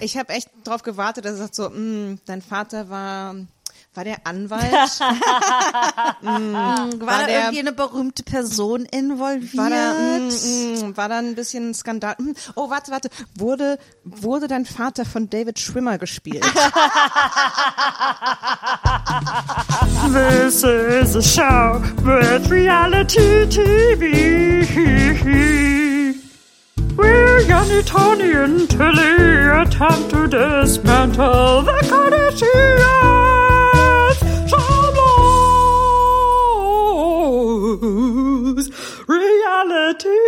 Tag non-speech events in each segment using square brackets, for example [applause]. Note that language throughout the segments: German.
Ich habe echt drauf gewartet, dass er sagt so, "Mm, dein Vater war war der Anwalt? [laughs] mm, War, da der- irgendwie eine berühmte Person involviert? war da, mm, mm, war da ein bisschen Skandal? Mm, Oh, warte, warte. Wurde, wurde dein Vater von David Schwimmer gespielt? [laughs] This is a show with reality TV. We're Yanni, Tony, and Tilly attempt to dismantle the Kardashians. Show's reality.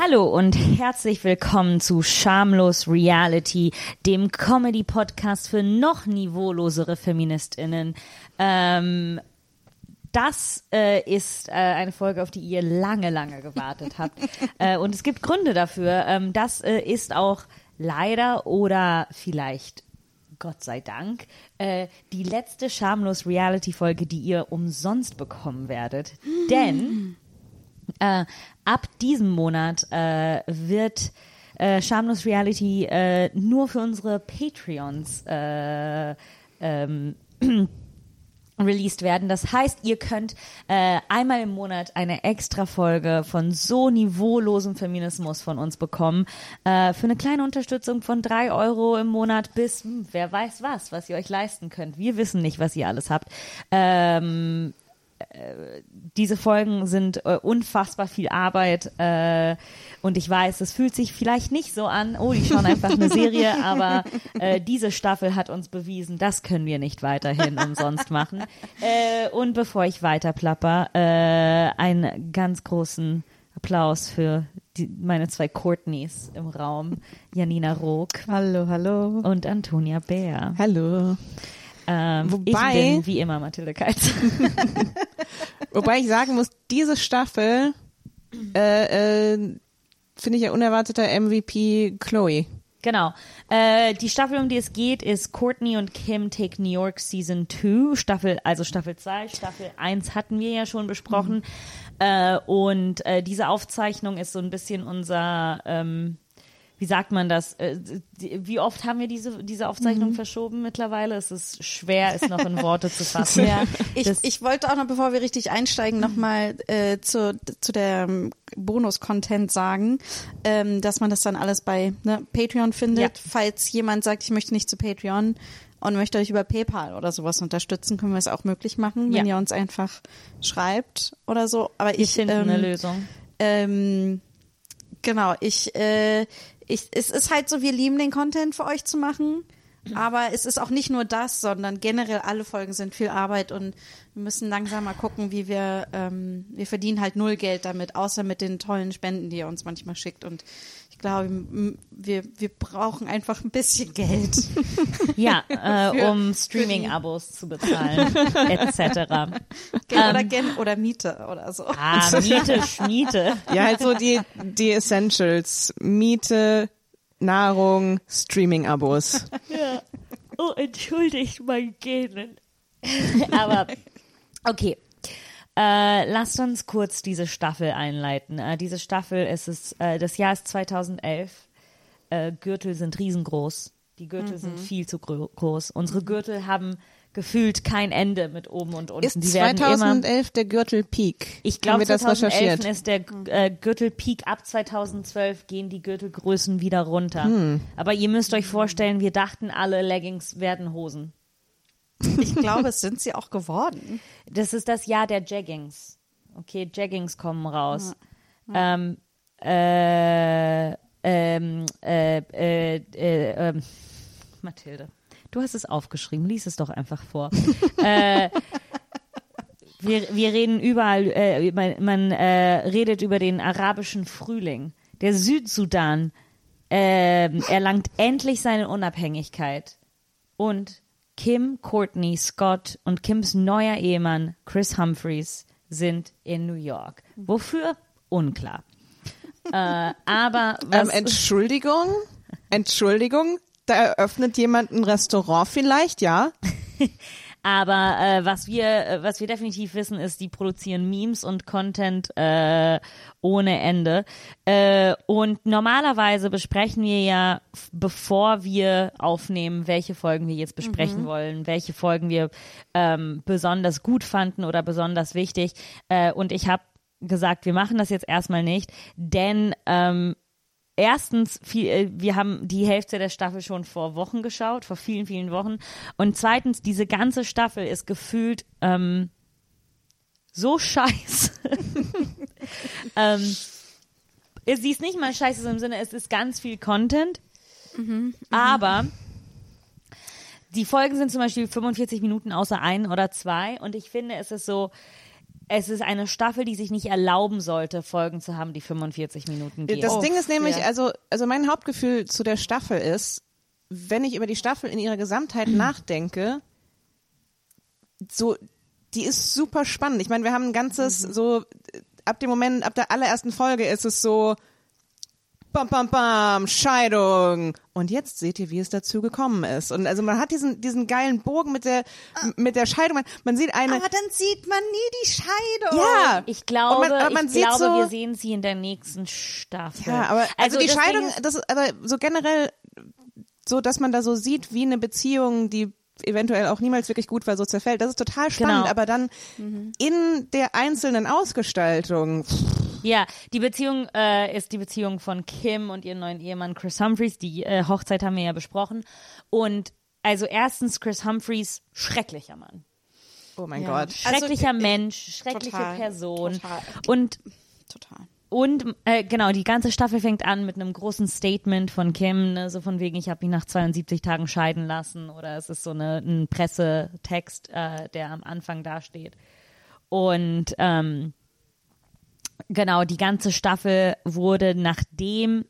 Hallo und herzlich willkommen zu Schamlos Reality, dem Comedy-Podcast für noch niveaulosere FeministInnen. Ähm, das äh, ist äh, eine Folge, auf die ihr lange, lange gewartet [laughs] habt. äh, und es gibt Gründe dafür. Ähm, das äh, ist auch leider oder vielleicht Gott sei Dank, äh, die letzte Schamlos Reality-Folge, die ihr umsonst bekommen werdet. Denn äh, ab diesem Monat äh, wird äh, Schamlos Reality äh, nur für unsere Patreons äh, ähm, [clears throat] released werden. Das heißt, ihr könnt äh, einmal im Monat eine extra Folge von so niveaulosem Feminismus von uns bekommen. Äh, für eine kleine Unterstützung von drei Euro im Monat bis hm, wer weiß was, was ihr euch leisten könnt. Wir wissen nicht, was ihr alles habt. Ähm, diese Folgen sind äh, unfassbar viel Arbeit äh, und ich weiß, es fühlt sich vielleicht nicht so an, oh, die schauen einfach eine Serie, [laughs] aber äh, diese Staffel hat uns bewiesen, das können wir nicht weiterhin umsonst machen. Äh, und bevor ich weiter plapper, äh, einen ganz großen Applaus für die, meine zwei Courtneys im Raum, Janina Rook Hallo, hallo. und Antonia Bär. Hallo. Ähm, Wobei- ich bin wie immer Mathilde Keitz. [laughs] [laughs] Wobei ich sagen muss, diese Staffel äh, äh, finde ich ja unerwarteter MVP Chloe. Genau. Äh, die Staffel, um die es geht, ist Courtney und Kim Take New York Season 2. Staffel, also Staffel 2. Staffel 1 hatten wir ja schon besprochen. Äh, und äh, diese Aufzeichnung ist so ein bisschen unser, ähm, wie sagt man das? Äh, wie oft haben wir diese, diese Aufzeichnung verschoben mittlerweile? Es ist schwer, es noch in Worte zu [laughs] fassen. Ja, ich, ich wollte auch noch, bevor wir richtig einsteigen, nochmal äh, zu, zu der ähm, Bonus-Content sagen, ähm, dass man das dann alles bei ne, Patreon findet. Ja. Falls jemand sagt, ich möchte nicht zu Patreon und möchte euch über PayPal oder sowas unterstützen, können wir es auch möglich machen, wenn Ja. ihr uns einfach schreibt oder so. Aber Wir ich finden ähm, eine Lösung. ähm, genau, ich, äh, ich, es ist halt so, wir lieben den Content für euch zu machen. Aber es ist auch nicht nur das, sondern generell alle Folgen sind viel Arbeit und wir müssen langsam mal gucken, wie wir, ähm, wir verdienen halt null Geld damit, außer mit den tollen Spenden, die ihr uns manchmal schickt. Und glaube, wir, wir brauchen einfach ein bisschen Geld. [laughs] Ja, äh, [laughs] für- um Streaming-Abos zu bezahlen, etc. [laughs] oder, gen oder Miete oder so. Ah, Miete, Schmiete. Ja, halt so die, die Essentials. Miete, Nahrung, Streaming-Abos. Oh, entschuldigt mein Gähnen. Aber okay. Äh, lasst uns kurz diese Staffel einleiten. Äh, diese Staffel ist es, äh, das Jahr ist 2011. Äh, Gürtel sind riesengroß. Die Gürtel sind viel zu gro groß. Unsere Gürtel haben gefühlt kein Ende mit oben und unten. Ist Die werden immer 2011 der Gürtel Peak? ich glaube, wir das 2011 recherchiert? ist der äh, Gürtelpeak. Ab 2012 gehen die Gürtelgrößen wieder runter. Hm. Aber ihr müsst euch vorstellen, wir dachten alle, Leggings werden Hosen. Ich glaube, es sind sie auch geworden. Das ist das Jahr der Jaggings. Okay, Jaggings kommen raus. Ähm, äh, ähm, äh, äh, äh, ähm, Mathilde, du hast es aufgeschrieben, lies es doch einfach vor. [laughs] äh, wir, wir reden überall, äh, man, man äh, redet über den arabischen Frühling. Der Südsudan ähm, erlangt endlich seine Unabhängigkeit. Und Kim, Courtney, Scott und Kims neuer Ehemann Chris Humphreys sind in New York. Wofür? Unklar. äh, aber was, Ähm, Entschuldigung? Entschuldigung? Da eröffnet jemand ein Restaurant vielleicht, ja? [laughs] Aber äh, was wir, äh, was wir definitiv wissen, ist, die produzieren Memes und Content äh, ohne Ende. Äh, und normalerweise besprechen wir ja, bevor wir aufnehmen, welche Folgen wir jetzt besprechen wollen, welche Folgen wir ähm, besonders gut fanden oder besonders wichtig. Äh, und ich habe gesagt, wir machen das jetzt erstmal nicht, denn ähm, erstens, viel, äh, wir haben die Hälfte der Staffel schon vor Wochen geschaut, vor vielen, vielen Wochen. Und zweitens, diese ganze Staffel ist gefühlt ähm, so [laughs] scheiße. [laughs] ähm, sie ist nicht mal scheiße im Sinne, es ist ganz viel Content, aber die Folgen sind zum Beispiel 45 Minuten außer ein oder zwei und ich finde, es ist so, es ist eine Staffel, die sich nicht erlauben sollte, Folgen zu haben, die 45 Minuten gehen. Das Ding ist nämlich, ja. also, also mein Hauptgefühl zu der Staffel ist, wenn ich über die Staffel in ihrer Gesamtheit [clears throat] nachdenke, so, die ist super spannend. Ich meine, wir haben ein ganzes, so, äh, ab dem Moment, ab der allerersten Folge ist es so, bam, bam, bam, Scheidung. Und jetzt seht ihr, wie es dazu gekommen ist. Und also man hat diesen, diesen geilen Bogen mit der, mit der Scheidung. Man, man sieht eine, Aber dann sieht man nie die Scheidung. ja. Ich glaube, man- man ich sieht glaube, so- wir sehen sie in der nächsten Staffel. Ja, aber also, die das Scheidung, ist- das ist aber so generell so, dass man da so sieht, wie eine Beziehung, die eventuell auch niemals wirklich gut war, so zerfällt. Das ist total spannend, Genau. aber dann in der einzelnen Ausgestaltung, Ja, die Beziehung äh, ist die Beziehung von Kim und ihrem neuen Ehemann Chris Humphreys. Die äh, Hochzeit haben wir ja besprochen. Und also erstens Chris Humphreys, schrecklicher Mann. oh mein Ja. Gott. Schrecklicher Also, äh, Mensch, schreckliche total, Person. total. Und Total. Und äh, genau, die ganze Staffel fängt an mit einem großen Statement von Kim, ne, so von wegen, ich habe mich nach 72 Tagen scheiden lassen oder es ist so eine, ein Pressetext, äh, der am Anfang dasteht. Und ähm, genau, die ganze Staffel wurde, nachdem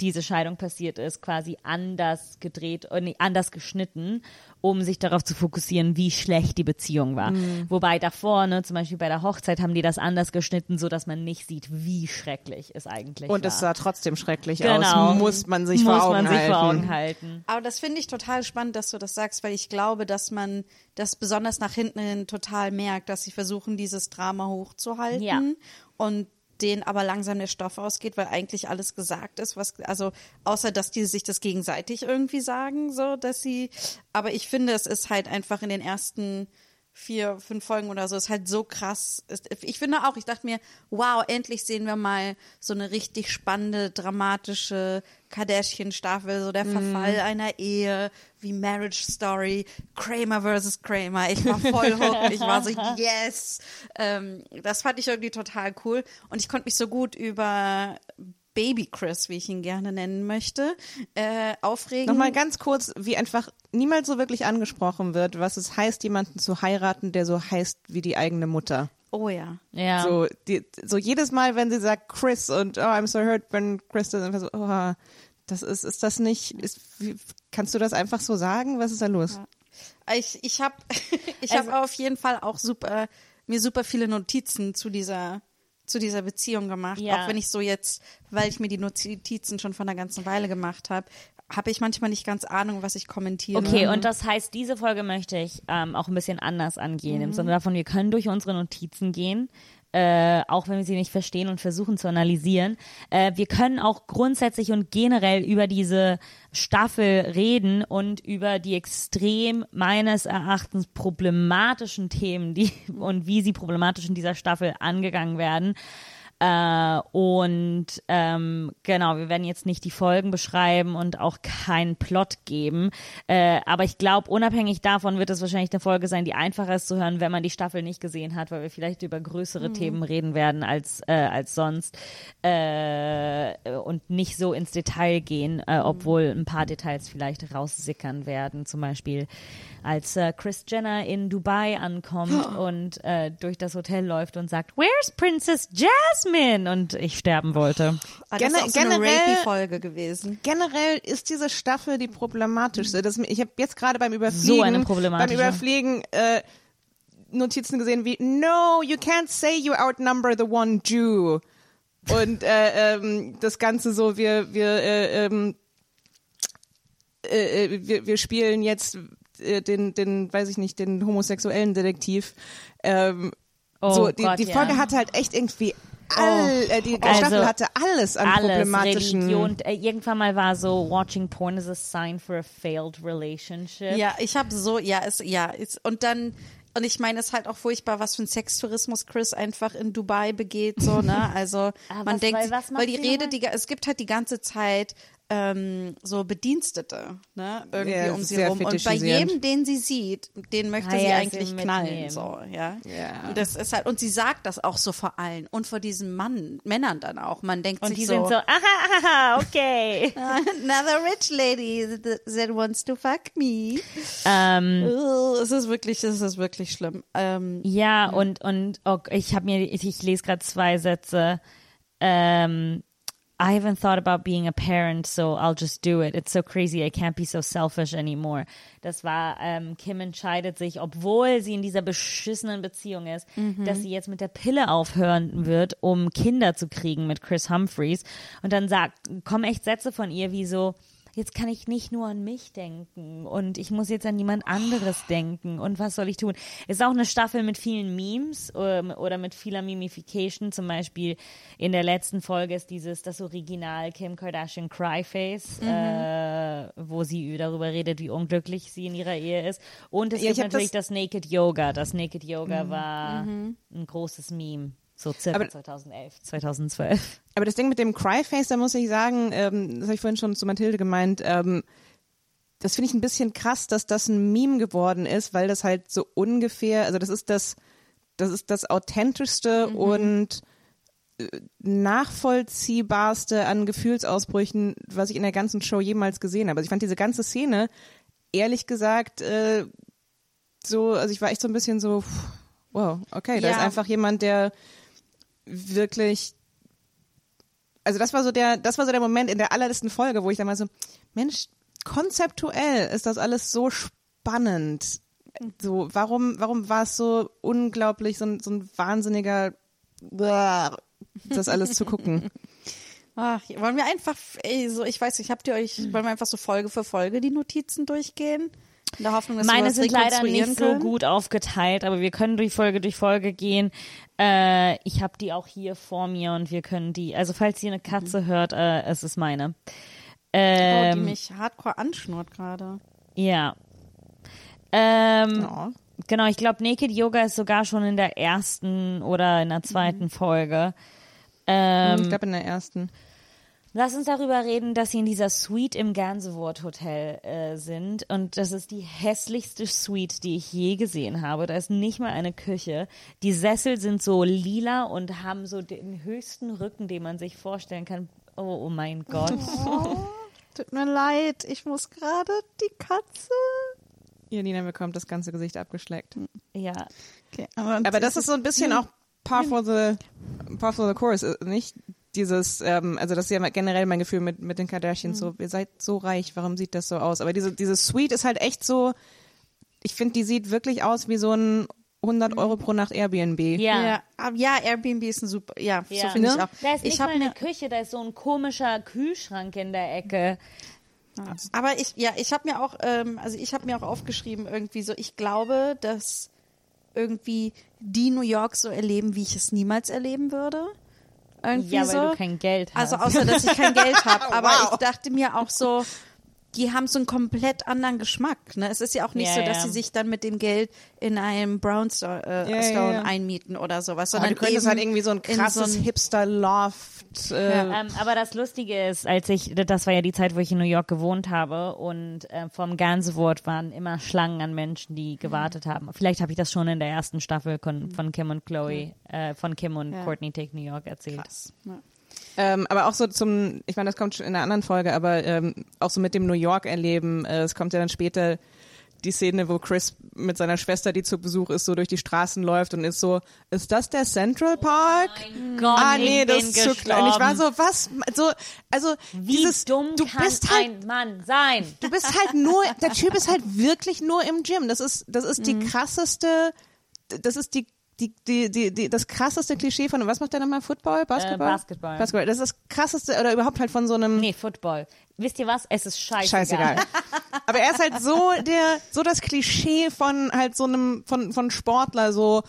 diese Scheidung passiert ist, quasi anders gedreht, äh, nee, anders geschnitten, um sich darauf zu fokussieren, wie schlecht die Beziehung war. Wobei davor, ne, zum Beispiel bei der Hochzeit, haben die das anders geschnitten, so dass man nicht sieht, wie schrecklich es eigentlich Und war. es sah trotzdem schrecklich genau. aus. Muss man sich Muss vor Augen man sich halten. vor Augen halten. Aber das finde ich total spannend, dass du das sagst, weil ich glaube, dass man das besonders nach hinten hin total merkt, dass sie versuchen, dieses Drama hochzuhalten Ja. und denen aber langsam der Stoff ausgeht, weil eigentlich alles gesagt ist, was, also, außer, dass die sich das gegenseitig irgendwie sagen, so, dass sie, aber ich finde, es ist halt einfach in den ersten vier, fünf Folgen oder so, ist halt so krass. Ich finde auch, ich dachte mir, wow, endlich sehen wir mal so eine richtig spannende, dramatische Kardashian-Staffel, so der Verfall einer Ehe, wie Marriage Story, Kramer versus Kramer. Ich war voll [laughs] hooked, ich war so, yes. Ähm, das fand ich irgendwie total cool. Und ich konnte mich so gut über Baby Chris, wie ich ihn gerne nennen möchte, äh, aufregen. Nochmal ganz kurz, wie einfach niemals so wirklich angesprochen wird, was es heißt, jemanden zu heiraten, der so heißt wie die eigene Mutter. oh ja. Ja. So, die, so jedes Mal, wenn sie sagt Chris und oh, I'm so hurt, wenn Chris das einfach so, oh, das ist, ist das nicht, ist, wie, kannst du das einfach so sagen? Was ist da los? Ich, ich habe [laughs] ich Also- hab auf jeden Fall auch super, mir super viele Notizen zu dieser, zu dieser Beziehung gemacht. Ja. Auch wenn ich so jetzt, weil ich mir die Notizen schon von einer ganzen Weile gemacht habe, habe ich manchmal nicht ganz Ahnung, was ich kommentiere. Okay, und das heißt, diese Folge möchte ich ähm, auch ein bisschen anders angehen. Im Sinne davon, wir können durch unsere Notizen gehen, äh, auch wenn wir sie nicht verstehen und versuchen zu analysieren. Äh, wir können auch grundsätzlich und generell über diese Staffel reden und über die extrem meines Erachtens problematischen Themen, die [laughs] und wie sie problematisch in dieser Staffel angegangen werden. Äh, und ähm, genau, wir werden jetzt nicht die Folgen beschreiben und auch keinen Plot geben. Äh, aber ich glaube, unabhängig davon wird es wahrscheinlich eine Folge sein, die einfacher ist zu hören, wenn man die Staffel nicht gesehen hat, weil wir vielleicht über größere Themen reden werden als, äh, als sonst äh, und nicht so ins Detail gehen, äh, obwohl ein paar Details vielleicht raussickern werden. Zum Beispiel, als äh, Chris Jenner in Dubai ankommt und äh, durch das Hotel läuft und sagt, Where's Princess Jasmine? Und ich sterben wollte. Ah, das ist Gene- auch so eine generell- Rapey-Folge gewesen. Generell ist diese Staffel die problematischste. Das, ich habe jetzt gerade beim Überfliegen, So eine beim. Überfliegen äh, Notizen gesehen wie No, you can't say you outnumber the one Jew. Und äh, ähm, das Ganze so, wir wir äh, ähm, äh, äh, wir, wir spielen jetzt äh, den, den, weiß ich nicht, den homosexuellen Detektiv. Ähm, Oh so, die, Gott, die ja. Folge hatte halt echt irgendwie all, äh, die Also, Staffel hatte alles an Alles, problematischen. Religion. Äh, irgendwann mal war so, watching porn is a sign for a failed relationship. Ja, ich habe so, ja, es, ja, es, und dann, und ich meine, es ist halt auch furchtbar, was für ein Sextourismus Chris einfach in Dubai begeht, so, ne, [laughs] also, Aber man was- denkt, weil weil die Rede, die, es gibt halt die ganze Zeit, ähm, so Bedienstete, ne, irgendwie Ja, um sie rum. Und bei jedem, den sie sieht, den möchte Ah sie ja, eigentlich sie knallen, so, ja. Ja. Und das ist halt, und sie sagt das auch so vor allen und vor diesen Mann, Männern dann auch. Man denkt Und sich die so, sind so, aha, aha, okay. [laughs] another rich lady that, wants to fuck me. ähm, Es ist wirklich, es ist wirklich schlimm. Ähm, ja, und, und oh, ich habe mir, ich, ich lese gerade zwei Sätze. Ähm, I haven't thought about being a parent, so I'll just do it. It's so crazy, I can't be so selfish anymore. Das war, ähm, Kim entscheidet sich, obwohl sie in dieser beschissenen Beziehung ist, dass sie jetzt mit der Pille aufhören wird, um Kinder zu kriegen mit Chris Humphreys. Und dann sagt, kommen echt Sätze von ihr wie so, jetzt kann ich nicht nur an mich denken und ich muss jetzt an jemand anderes denken und was soll ich tun? Ist auch eine Staffel mit vielen Memes ähm, oder mit vieler Mimification. Zum Beispiel in der letzten Folge ist dieses das Original Kim Kardashian Cryface, äh, wo sie darüber redet, wie unglücklich sie in ihrer Ehe ist. Und es Ja, gibt natürlich das- das, Naked Yoga. Das Naked Yoga war ein großes Meme. So circa Aber- 2011, 2012. Aber das Ding mit dem Cryface, da muss ich sagen, ähm, das habe ich vorhin schon zu Mathilde gemeint, ähm, das finde ich ein bisschen krass, dass das ein Meme geworden ist, weil das halt so ungefähr, also das ist das, das ist das authentischste und äh, nachvollziehbarste an Gefühlsausbrüchen, was ich in der ganzen Show jemals gesehen habe. Also ich fand diese ganze Szene, ehrlich gesagt, äh, so, also ich war echt so ein bisschen so, wow, okay, da Ja. ist einfach jemand, der wirklich also das war so der, das war so der Moment in der allerletzten Folge, wo ich dann mal so, Mensch, konzeptuell ist das alles so spannend. So, warum, warum war es so unglaublich, so ein, so ein wahnsinniger, das alles zu gucken? [laughs] ach, wollen wir einfach, ey, so, ich weiß nicht, habt ihr euch, wollen wir einfach so Folge für Folge die Notizen durchgehen? In der Hoffnung, dass Meine sind leider nicht so können? gut aufgeteilt, aber wir können durch Folge durch Folge gehen. Äh, ich habe die auch hier vor mir und wir können die, also falls ihr eine Katze hört, äh, es ist meine. Oh, Ähm, die mich hardcore anschnurrt gerade. ja. Ähm, Ja. Genau, ich glaube, Naked Yoga ist sogar schon in der ersten oder in der zweiten Folge. Ähm, ich glaube in der ersten. Lass uns darüber reden, dass sie in dieser Suite im Gansevoort Hotel äh, sind. Und das ist die hässlichste Suite, die ich je gesehen habe. Da ist nicht mal eine Küche. Die Sessel sind so lila und haben so den höchsten Rücken, den man sich vorstellen kann. Oh, oh mein Gott. [laughs] Tut mir leid, ich muss gerade die Katze. Janina bekommt das ganze Gesicht abgeschleckt. Ja. Okay, aber, Aber das ist so ein bisschen auch par for the, par for the course, äh, nicht? Dieses, ähm, also das ist ja generell mein Gefühl mit, mit den Kardashians, so, ihr seid so reich, warum sieht das so aus? Aber diese, diese Suite ist halt echt so, ich finde, die sieht wirklich aus wie so ein 100 Euro pro Nacht Airbnb. Ja. Ja, aber ja, Airbnb ist ein super, ja, Ja. so finde ich Ne? auch. Da ist nicht ich mal habe eine Küche, da ist so ein komischer Kühlschrank in der Ecke. aber ich, ja, ich habe mir auch, ähm, also ich habe mir auch aufgeschrieben irgendwie so, ich glaube, dass irgendwie die New York so erleben, wie ich es niemals erleben würde. Irgendwie Ja, weil so. du kein Geld hast. Also außer, dass ich kein Geld [laughs] habe. Aber Wow. ich dachte mir auch so, die haben so einen komplett anderen Geschmack. Ne? Es ist ja auch nicht Ja, so, dass ja. sie sich dann mit dem Geld in einem Brownstone äh, Ja, ja, ja. einmieten oder sowas. Aber Sondern du könntest halt irgendwie so ein in krasses so ein- Hipster-Loft. Äh, Ähm, aber das Lustige ist, als ich, das war ja die Zeit, wo ich in New York gewohnt habe und äh, vom Gansevoort waren immer Schlangen an Menschen, die gewartet haben. Vielleicht habe ich das schon in der ersten Staffel von, von Kim und Chloe, äh, von Kim und Ja. Courtney Take New York erzählt. Krass. Ja. Ähm, aber auch so zum, ich meine, das kommt schon in einer anderen Folge, aber ähm, auch so mit dem New York erleben. Äh, es kommt ja dann später die Szene, wo Chris mit seiner Schwester, die zu Besuch ist, so durch die Straßen läuft und ist so, ist das der Central Park? Gott, ah nee, das ist zu klein. Ich war so, was? So, also Wie dieses, dumm du bist halt ein Mann sein? du bist halt nur, der Typ ist halt wirklich nur im Gym. Das ist, das ist die krasseste, das ist die die, die, die, die, das krasseste Klischee von, was macht der nochmal? Football? Basketball? Basketball. Basketball. Das ist das krasseste, oder überhaupt halt von so einem. Nee, Football. Wisst ihr was? Es ist scheißegal. Scheißegal. [laughs] Aber er ist halt so der, so das Klischee von halt so einem, von, von Sportler, so,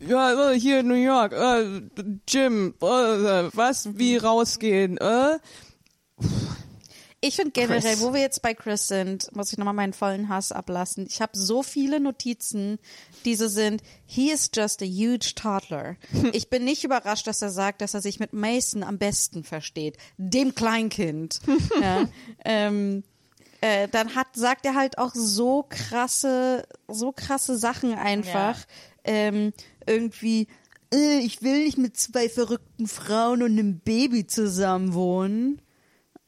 ja, äh, hier in New York, äh, Gym, äh, was, wie rausgehen, äh. Ich finde generell, Chris. wo wir jetzt bei Chris sind, muss ich nochmal meinen vollen Hass ablassen. Ich habe so viele Notizen, diese sind, he is just a huge toddler. [laughs] Ich bin nicht überrascht, dass er sagt, dass er sich mit Mason am besten versteht, dem Kleinkind. [laughs] ja, ähm, äh, dann hat, sagt er halt auch so krasse, so krasse Sachen einfach. Ähm, irgendwie, äh, ich will nicht mit zwei verrückten Frauen und einem Baby zusammen wohnen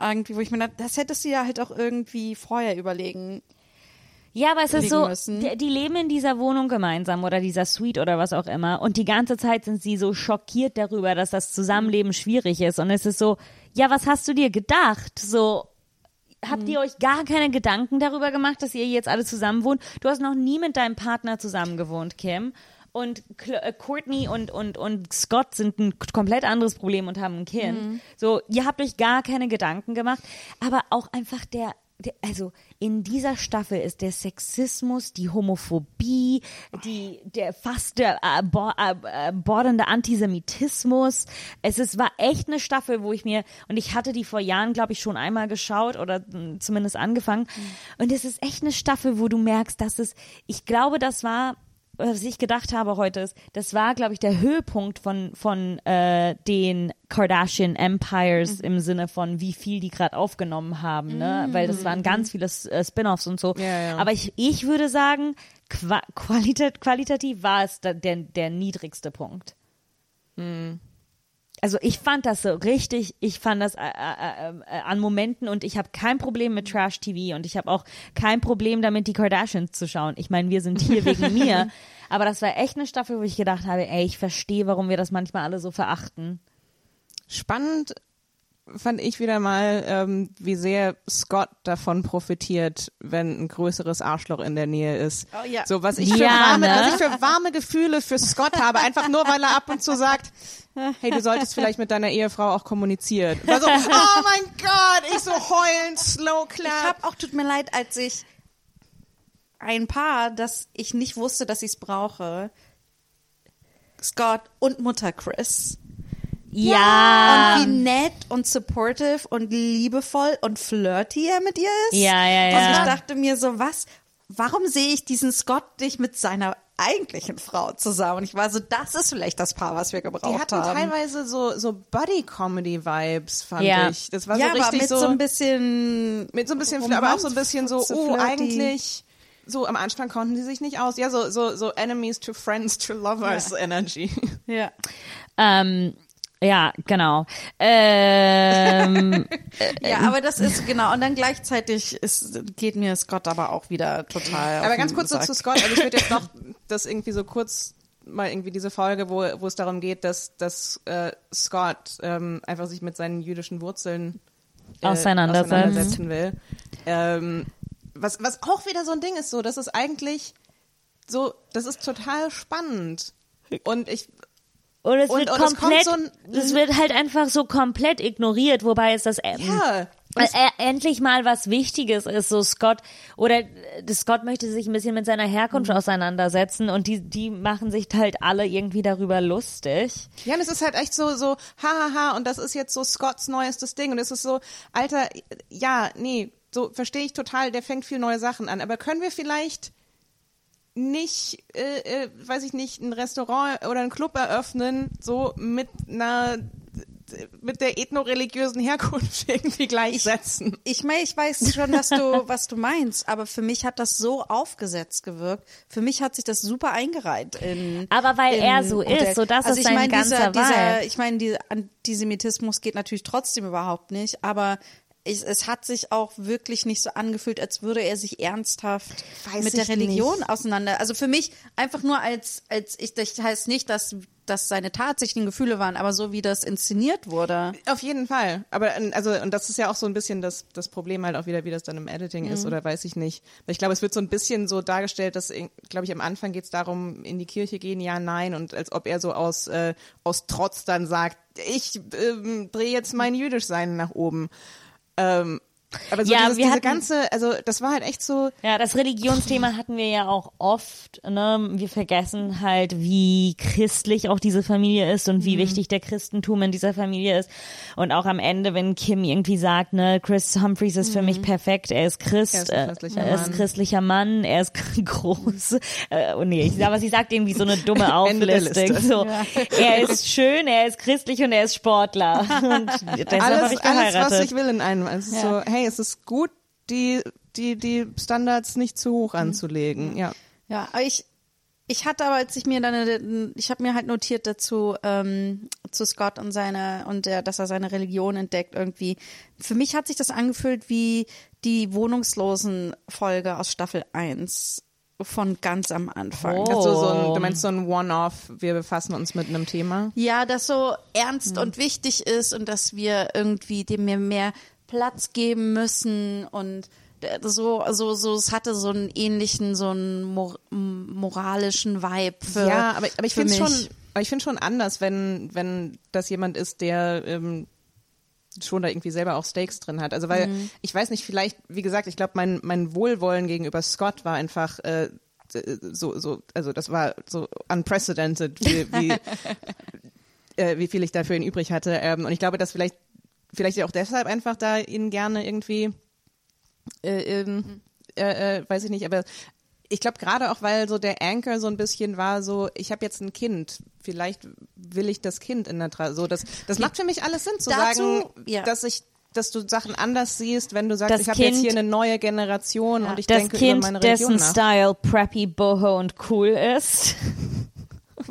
irgendwie, wo ich mir dachte, das hättest du ja halt auch irgendwie vorher überlegen. Ja, aber es ist so, die, die leben in dieser Wohnung gemeinsam oder dieser Suite oder was auch immer und die ganze Zeit sind sie so schockiert darüber, dass das Zusammenleben schwierig ist und es ist so, ja, was hast du dir gedacht? So, habt ihr euch gar keine Gedanken darüber gemacht, dass ihr jetzt alle zusammen wohnt? Du hast noch nie mit deinem Partner zusammen gewohnt, Kim. Und äh, Courtney und, und, und Scott sind ein komplett anderes Problem und haben ein Kind. So, ihr habt euch gar keine Gedanken gemacht. Aber auch einfach der, also in dieser Staffel ist der Sexismus, die Homophobie, die, der fast der äh, bo äh, bordernde Antisemitismus. Es ist, war echt eine Staffel, wo ich mir, und ich hatte die vor Jahren, glaube ich, schon einmal geschaut oder mh, zumindest angefangen. Und es ist echt eine Staffel, wo du merkst, dass es, ich glaube, das war was ich gedacht habe heute ist, das war, glaube ich, der Höhepunkt von, von äh, den Kardashian Empires im Sinne von, wie viel die gerade aufgenommen haben, ne? Weil das waren ganz viele äh, Spin-offs und so. Ja, ja. Aber ich, ich würde sagen, qua qualit qualitativ war es der, der niedrigste Punkt. Also ich fand das so richtig, ich fand das äh, äh, äh, an Momenten und ich habe kein Problem mit Trash TV und ich habe auch kein Problem damit, die Kardashians zu schauen. Ich meine, wir sind hier wegen [laughs] mir, aber das war echt eine Staffel, wo ich gedacht habe, ey, ich verstehe, warum wir das manchmal alle so verachten. Spannend fand ich wieder mal, ähm, wie sehr Scott davon profitiert, wenn ein größeres Arschloch in der Nähe ist. Oh ja. So was ich, für Ja, warme, ne? was ich für warme Gefühle für Scott habe, einfach nur weil er ab und zu sagt, hey, du solltest vielleicht mit deiner Ehefrau auch kommunizieren. War so, oh mein Gott, ich so heulend, slow Ich clap. habe auch, tut mir leid, als ich ein Paar, das ich nicht wusste, dass ich es brauche, Scott und Mutter Chris. Ja. Und wie nett und supportive und liebevoll und flirty er mit ihr ist. Ja, ja, Und ja. ich dachte mir so, was, warum sehe ich diesen Scott nicht mit seiner eigentlichen Frau zusammen? Und ich war so, das ist vielleicht das Paar, was wir gebraucht Die hatten haben. teilweise so, so Buddy-Comedy-Vibes, fand Ja. ich. Das war ja, so richtig aber mit so, ein bisschen Mit so ein bisschen, aber auch so ein bisschen so, so oh, flirty. eigentlich, so am Anfang konnten die sich nicht aus. Ja, so, so, so Enemies to Friends to Lovers Energy. Ja. Ähm, ja, genau. Ähm, [laughs] Ja, aber das ist genau. Und dann gleichzeitig ist, geht mir Scott aber auch wieder total. aber ganz kurz so zu Scott, also ich würde jetzt noch das irgendwie so kurz mal irgendwie diese Folge, wo, wo es darum geht, dass, dass äh, Scott ähm, einfach sich mit seinen jüdischen Wurzeln äh, Auseinandersetzt. auseinandersetzen will. Ähm, was, was auch wieder so ein Ding ist, so, das ist eigentlich so, das ist total spannend. Und ich, und es Und- wird und es komplett, so ein- es wird halt einfach so komplett ignoriert, wobei es das ähm, ja, äh, äh, endlich mal was Wichtiges ist, so Scott oder äh, Scott möchte sich ein bisschen mit seiner Herkunft auseinandersetzen und die die machen sich halt alle irgendwie darüber lustig. Ja, und es ist halt echt so, so, hahaha, und das ist jetzt so Scotts neuestes Ding. Und es ist so, Alter, ja, nee, so verstehe ich total, der fängt viel neue Sachen an. Aber können wir vielleicht nicht, äh, äh, weiß ich nicht, ein Restaurant oder einen Club eröffnen, so mit einer, mit der ethnoreligiösen Herkunft [laughs] irgendwie gleichsetzen? Ich meine, ich weiß schon, dass du, [laughs] was du meinst, aber für mich hat das so aufgesetzt gewirkt. Für mich hat sich das super eingereiht in. Aber weil in er so ist, so das also ist ich ganzer dieser, dieser, ich meine, dieser Antisemitismus geht natürlich trotzdem überhaupt nicht, aber ich, es hat sich auch wirklich nicht so angefühlt, als würde er sich ernsthaft Weiß mit der Religion nicht. auseinander. Also für mich einfach nur als, als ich, das heißt nicht, dass, dass seine tatsächlichen Gefühle waren, aber so wie das inszeniert wurde. Auf jeden Fall. Aber also, und das ist ja auch so ein bisschen das, das Problem halt auch wieder, wie das dann im Editing ist oder weiß ich nicht. Weil ich glaube, es wird so ein bisschen so dargestellt, dass, glaube ich, am Anfang geht es darum, in die Kirche gehen, ja, nein, und als ob er so aus, äh, aus Trotz dann sagt, ich ähm, drehe jetzt mein Jüdischsein nach oben. Ähm, aber so Ja, dieses, diese hatten- ganze, also das war halt echt so, Ja, das Religionsthema hatten wir ja auch oft. Ne? Wir vergessen halt, wie christlich auch diese Familie ist und Mhm. wie wichtig der Christentum in dieser Familie ist. Und auch am Ende, wenn Kim irgendwie sagt, ne, Chris Humphreys ist für mich perfekt, er ist Christ, Mhm. Er ist ein äh, christlicher er ist christlicher Mann, er ist [laughs] groß. Äh, oh nee, ich, aber sie sagt irgendwie so eine dumme [laughs] Auflistung. So, er ist schön, er ist christlich und er ist Sportler. [laughs] Und deshalb alles, ich alles, was ich will in einem. Es ist so, hey, es ist gut, die, die, die Standards nicht zu hoch anzulegen. Ja. Ja, aber ich, ich hatte aber, als ich mir dann, ich habe mir halt notiert dazu, ähm, zu Scott und seine, und der, dass er seine Religion entdeckt irgendwie. Für mich hat sich das angefühlt wie die Wohnungslosen-Folge aus Staffel 1 von ganz am Anfang. Oh. Also so ein, du meinst so ein One-Off, wir befassen uns mit einem Thema. Ja, das so ernst und wichtig ist und dass wir irgendwie dem mehr, mehr Platz geben müssen und so, so, so, es hatte so einen ähnlichen, so einen mor moralischen Vibe für, ja, aber, aber ich finde schon, aber ich finde schon anders, wenn, wenn das jemand ist, der ähm, schon da irgendwie selber auch Stakes drin hat. Also weil, ich weiß nicht, vielleicht, wie gesagt, ich glaube, mein, mein Wohlwollen gegenüber Scott war einfach äh, so, so, also das war so unprecedented, wie, wie, [laughs] äh, wie viel ich da für ihn übrig hatte. Ähm, und ich glaube, dass vielleicht, vielleicht auch deshalb einfach da ihn gerne irgendwie äh, ähm, äh, äh, weiß ich nicht, aber ich glaube gerade auch, weil so der Anchor so ein bisschen war, so ich habe jetzt ein Kind, vielleicht will ich das Kind in der Tra so das das macht für mich alles Sinn zu Dazu- sagen, ja. dass ich dass du Sachen anders siehst, wenn du sagst, Das ich habe jetzt Kind- hier eine neue Generation und ich das denke Kind, über meine dessen nach. Style preppy, boho und cool ist.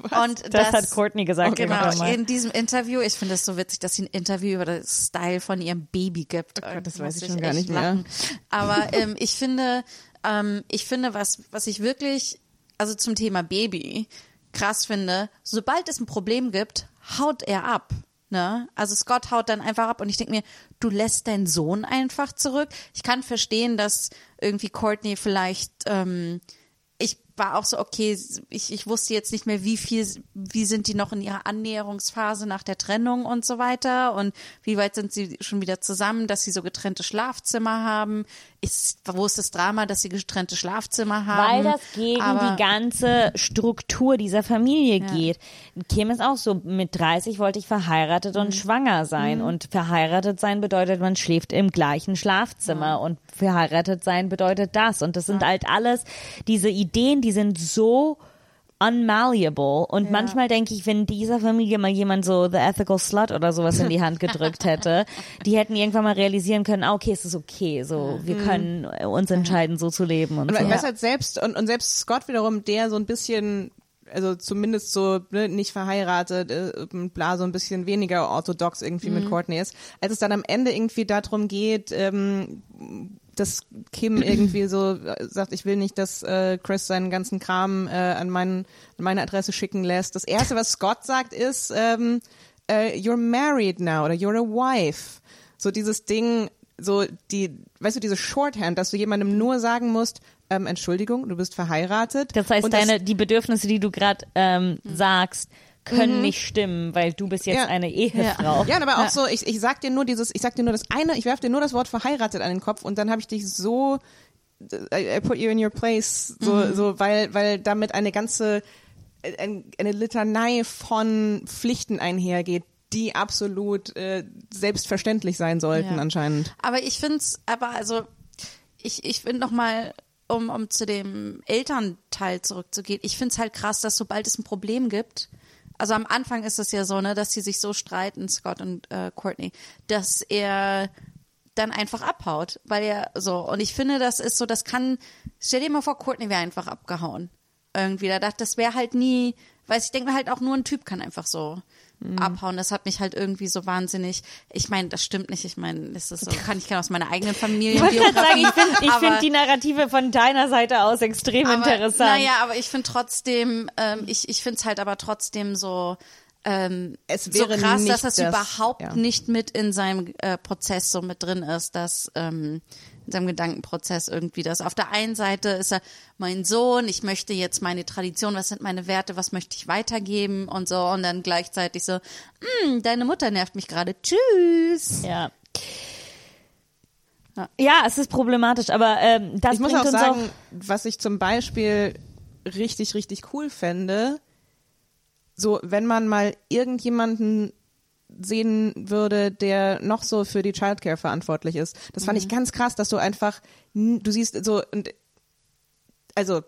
Und Das, hat Courtney gesagt. Genau, in diesem Interview, ich finde es so witzig, dass sie ein Interview über das Style von ihrem Baby gibt. Gott, das Da weiß ich schon gar nicht mehr. lachen. Aber ähm, ich finde, ähm, ich finde, was, was ich wirklich, also zum Thema Baby krass finde, sobald es ein Problem gibt, haut er ab. Ne? Also Scott haut dann einfach ab und ich denke mir, du lässt deinen Sohn einfach zurück. Ich kann verstehen, dass irgendwie Courtney vielleicht ähm, ich war auch so, okay, ich, ich wusste jetzt nicht mehr, wie viel, wie sind die noch in ihrer Annäherungsphase nach der Trennung und so weiter und wie weit sind sie schon wieder zusammen, dass sie so getrennte Schlafzimmer haben. Ist, wo ist das Drama, dass sie getrennte Schlafzimmer haben? Weil das gegen Aber- die ganze Struktur dieser Familie geht. Kim ist auch so, mit 30 wollte ich verheiratet Mhm. und schwanger sein. Und verheiratet sein bedeutet, man schläft im gleichen Schlafzimmer. Und verheiratet sein bedeutet das. Und das sind halt alles diese Ideen, die sind so unmalleable. Und manchmal denke ich, wenn dieser Familie mal jemand so The Ethical Slut oder sowas in die Hand [laughs] gedrückt hätte, die hätten irgendwann mal realisieren können, ah, okay, es ist okay, so, wir können uns entscheiden, so zu leben und Und so. ich weiß halt selbst, und, und selbst Scott wiederum, der so ein bisschen, also zumindest so ne, nicht verheiratet, äh, bla, so ein bisschen weniger orthodox irgendwie mit Courtney ist, als es dann am Ende irgendwie darum geht, ähm, dass Kim [clears throat] irgendwie so äh, sagt, ich will nicht, dass äh, Chris seinen ganzen Kram äh, an, meinen, an meine Adresse schicken lässt. Das Erste, was Scott sagt, ist, ähm, äh, you're married now oder you're a wife. So dieses Ding, so die, weißt du, diese Shorthand, dass du jemandem nur sagen musst, ähm, Entschuldigung, du bist verheiratet. Das heißt, Und deine, die Bedürfnisse, die du gerade ähm, sagst, können nicht stimmen, weil du bist jetzt Ja. eine Ehefrau. Ja, aber auch so, ich, ich sag dir nur dieses, ich sag dir nur das eine, ich werf dir nur das Wort verheiratet an den Kopf und dann habe ich dich so, I, I put you in your place, so, so, weil, weil damit eine ganze, ein, eine Litanei von Pflichten einhergeht, die absolut äh, selbstverständlich sein sollten Ja. anscheinend. Aber ich finde es, aber also, ich, ich finde nochmal, um, um zu dem Elternteil zurückzugehen, ich finde es halt krass, dass sobald es ein Problem gibt, also am Anfang ist es ja so, ne, dass sie sich so streiten, Scott und äh, Courtney, dass er dann einfach abhaut, weil er so, und ich finde, das ist so, das kann, stell dir mal vor, Courtney wäre einfach abgehauen. Irgendwie, da dachte, das wäre halt nie, weil ich denke halt auch nur ein Typ kann einfach so abhauen. Das hat mich halt irgendwie so wahnsinnig. Ich meine, das stimmt nicht. Ich meine, das ist so, kann ich kann aus meiner eigenen Familie. Ich wollte sagen, ich finde find die Narrative von deiner Seite aus extrem aber, interessant. Naja, aber ich finde trotzdem, ähm, ich, ich finde es halt aber trotzdem so, ähm, Es so wäre krass, nicht dass das, das- überhaupt ja. nicht mit in seinem äh, Prozess so mit drin ist, dass ähm, in seinem Gedankenprozess irgendwie das. Auf der einen Seite ist er mein Sohn, ich möchte jetzt meine Tradition, was sind meine Werte, was möchte ich weitergeben und so und dann gleichzeitig so, "Hm, deine Mutter nervt mich gerade, tschüss. Ja. Ja, es ist problematisch, aber ähm, das Ich muss auch uns sagen, auch was ich zum Beispiel richtig, richtig cool fände, so wenn man mal irgendjemanden sehen würde, der noch so für die Childcare verantwortlich ist. Das fand ich Mhm. ganz krass, dass du einfach, du siehst so, und also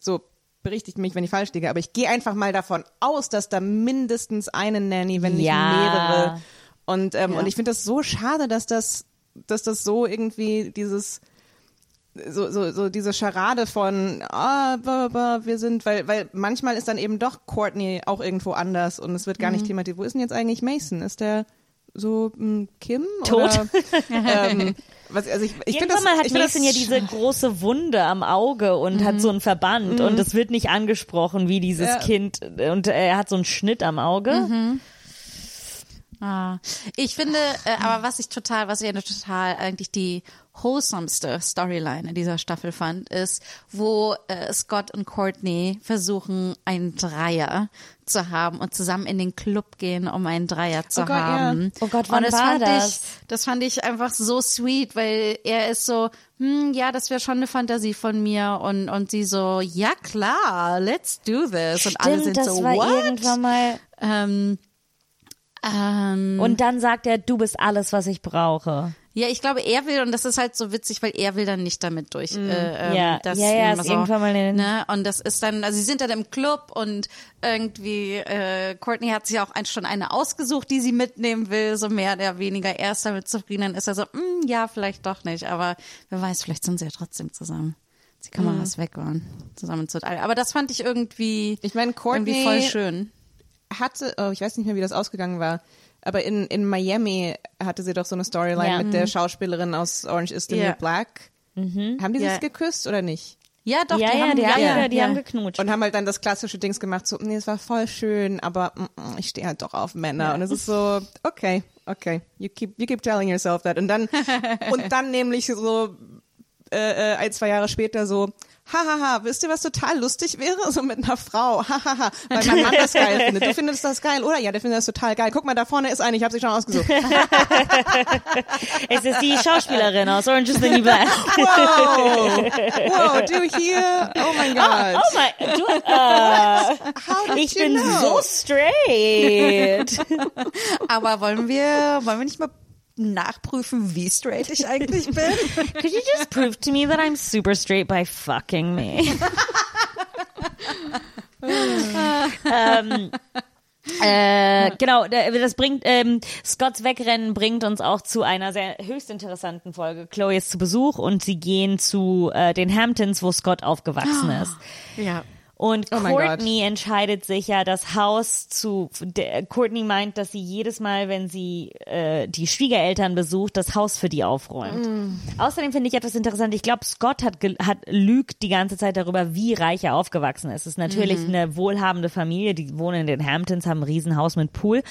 so berichtigt mich, wenn ich falsch liege, aber ich gehe einfach mal davon aus, dass da mindestens eine Nanny, wenn nicht Ja. mehrere. Und, ähm, Ja. und ich finde das so schade, dass das, dass das so irgendwie dieses so, so, so diese Scharade von ah, wir sind, weil, weil manchmal ist dann eben doch Courtney auch irgendwo anders und es wird gar Mhm. nicht thematisiert. Wo ist denn jetzt eigentlich Mason? Ist der so mh, Kim? Tot. Oder, ähm, [laughs] was, also ich, ich finde Irgendwann das, mal hat Mason ja diese große Wunde am Auge und hat so einen Verband und es wird nicht angesprochen, wie dieses Ja. Kind und er hat so einen Schnitt am Auge. Ah, ich finde, äh, aber was ich total, was ich total eigentlich die wholesomeste Storyline in dieser Staffel fand, ist, wo äh, Scott und Courtney versuchen, einen Dreier zu haben und zusammen in den Club gehen, um einen Dreier zu Oh Gott, ja. haben. Oh Gott, wann und das war das? Ich, das fand ich einfach so sweet, weil er ist so, hm, ja, das wäre schon eine Fantasie von mir und und sie so, ja klar, let's do this und alle sind das so, war what? irgendwann mal. Ähm, ähm, Und dann sagt er, du bist alles, was ich brauche. Ja, ich glaube, er will, und das ist halt so witzig, weil er will dann nicht damit durch. Äh, ähm, Ja, das ja, ja, immer ist irgendwann mal in- ne? Und das ist dann, also sie sind dann im Club und irgendwie, äh, Courtney hat sich auch ein, schon eine ausgesucht, die sie mitnehmen will, so mehr oder weniger. Er ist damit zufrieden, dann ist er so, mm, ja, vielleicht doch nicht, aber wer weiß, vielleicht sind sie ja trotzdem zusammen. Sie kann mal was wegwahren, zusammen zu Aber das fand ich irgendwie, Ich meine, Courtney irgendwie voll schön. Hatte, oh, ich weiß nicht mehr, wie das ausgegangen war, aber in, in Miami hatte sie doch so eine Storyline Ja. mit der Schauspielerin aus Orange is the Ja. New Black. Haben die Ja. sich geküsst oder nicht? Ja, doch, ja, die ja, haben, die, ja, haben, ja, die ja. haben geknutscht. Und haben halt dann das klassische Dings gemacht, so, nee, es war voll schön, aber mm, mm, ich stehe halt doch auf Männer. Und es ist so, okay, okay, you keep, you keep telling yourself that. Und dann, [laughs] und dann nämlich so, äh, äh, ein, zwei Jahre später so, hahaha, wisst ihr, was total lustig wäre? So mit einer Frau, hahaha, weil mein Mann das geil [laughs] findet. Du findest das geil, oder? Ja, der findet das total geil. Guck mal, da vorne ist eine, ich habe sie schon ausgesucht. es ist die Schauspielerin aus Orange is the New Black. [laughs] Wow, wow, du hier? Oh mein Gott. Oh mein, du, did ich bin know? so straight. [laughs] Aber wollen wir, wollen wir nicht mal nachprüfen, wie straight ich eigentlich bin? [laughs] Could you just prove to me that I'm super straight by fucking me? [laughs] ähm, äh, genau, da- das bringt ähm, Scotts Wegrennen bringt uns auch zu einer sehr höchst interessanten Folge. Chloe ist zu Besuch und sie gehen zu äh, den Hamptons, wo Scott aufgewachsen ist. Ja. Und Oh Courtney entscheidet sich ja, das Haus zu. Der, Courtney meint, dass sie jedes Mal, wenn sie äh, die Schwiegereltern besucht, das Haus für die aufräumt. Mm. Außerdem finde ich etwas interessant. Ich glaube, Scott hat, hat lügt die ganze Zeit darüber, wie reich er aufgewachsen ist. Es ist natürlich Mhm. eine wohlhabende Familie, die wohnen in den Hamptons, haben ein Riesenhaus mit Pool,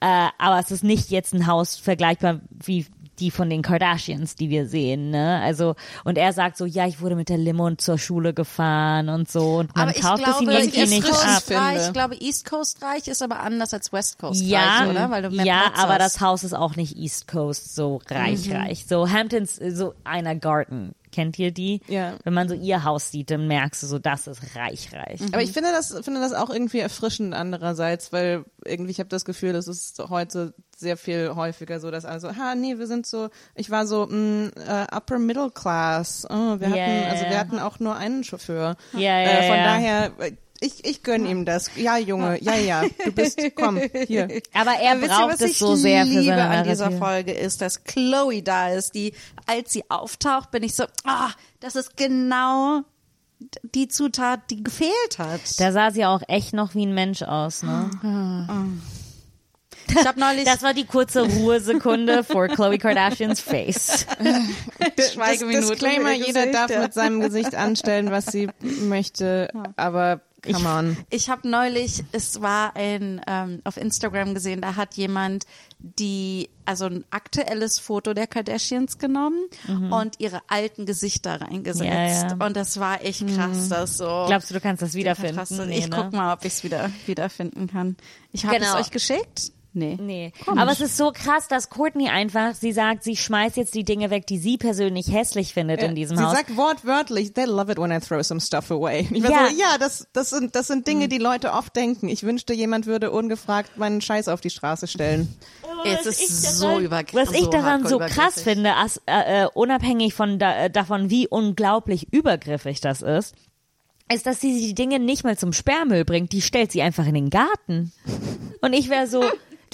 äh, aber es ist nicht jetzt ein Haus vergleichbar wie die von den Kardashians, die wir sehen, ne? Also und er sagt so, ja, ich wurde mit der Limo zur Schule gefahren und so und man Aber ich taugt es ihm irgendwie nicht Coast ab. Reich, ich glaube, East Coast Reich ist aber anders als West Coast Ja, Reich, oder? Weil du mehr ja, Platz aber hast. das Haus ist auch nicht East Coast so reich, reich. So Hamptons, so einer Garten. Kennt ihr die? Ja. Wenn man so ihr Haus sieht, dann merkst du so, das ist reich, reich. Aber ich finde das, finde das auch irgendwie erfrischend andererseits, weil irgendwie ich habe das Gefühl, das ist heute sehr viel häufiger so, dass also, ha, nee, wir sind so, ich war so mh, äh, Upper Middle Class. Oh, wir hatten, Ja, ja, also wir hatten auch nur einen Chauffeur. Ja, ja, äh, von ja. daher, äh, ich, ich gönn ihm das. Ja, Junge, ja, ja, du bist, komm, hier. Aber er ihr, braucht was es so sehr für liebe seine an dieser. Folge ist, dass Chloe da ist, die, als sie auftaucht, bin ich so, ah, das ist genau die Zutat, die gefehlt hat. Da sah sie auch echt noch wie ein Mensch aus, ne? Ich habe neulich Das war die kurze Ruhesekunde for Khloe Kardashians face. [laughs] Schweigeminute Disclaimer, jeder darf mit seinem Gesicht anstellen, was sie möchte, aber come on. Ich habe neulich, es war ein ähm, auf Instagram gesehen, da hat jemand die, also ein aktuelles Foto der Kardashians genommen und ihre alten Gesichter reingesetzt. Ja, ja. Und das war echt krass, das so. Glaubst du, du kannst das wiederfinden? Nee, ich ne? guck mal, ob ich es wieder wiederfinden kann. Ich habe Genau. es euch geschickt. Nee. Nee. Aber es ist so krass, dass Courtney einfach, sie sagt, sie schmeißt jetzt die Dinge weg, die sie persönlich hässlich findet in diesem sie Haus. sagt wortwörtlich, they love it when I throw some stuff away. Ich Ja. so, ja, das, das sind, das sind Dinge, die Leute oft denken. Ich wünschte, jemand würde ungefragt meinen Scheiß auf die Straße stellen. Es Was ist ich so daran- übergriffig. Was ich so daran hardcore so krass finde, as, äh, äh, unabhängig von da, äh, davon, wie unglaublich übergriffig das ist, ist, dass sie die Dinge nicht mal zum Sperrmüll bringt. Die stellt sie einfach in den Garten. Und ich wäre so,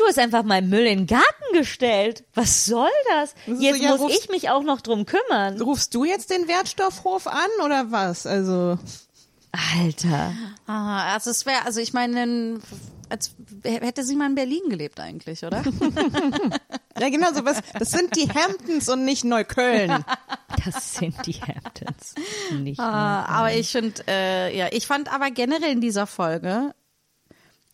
du hast einfach mal Müll in den Garten gestellt. Was soll das? Das Jetzt so, ja, muss rufst- ich mich auch noch drum kümmern. Rufst du jetzt den Wertstoffhof an oder was? Also, Alter. Ah, also es wäre, also ich meine, als hätte sie mal in Berlin gelebt eigentlich, oder? [laughs] ja genau, so was, das sind die Hamptons und nicht Neukölln. Das sind die Hamptons. Nicht Ah, aber ich finde, äh, ja, ich fand aber generell in dieser Folge,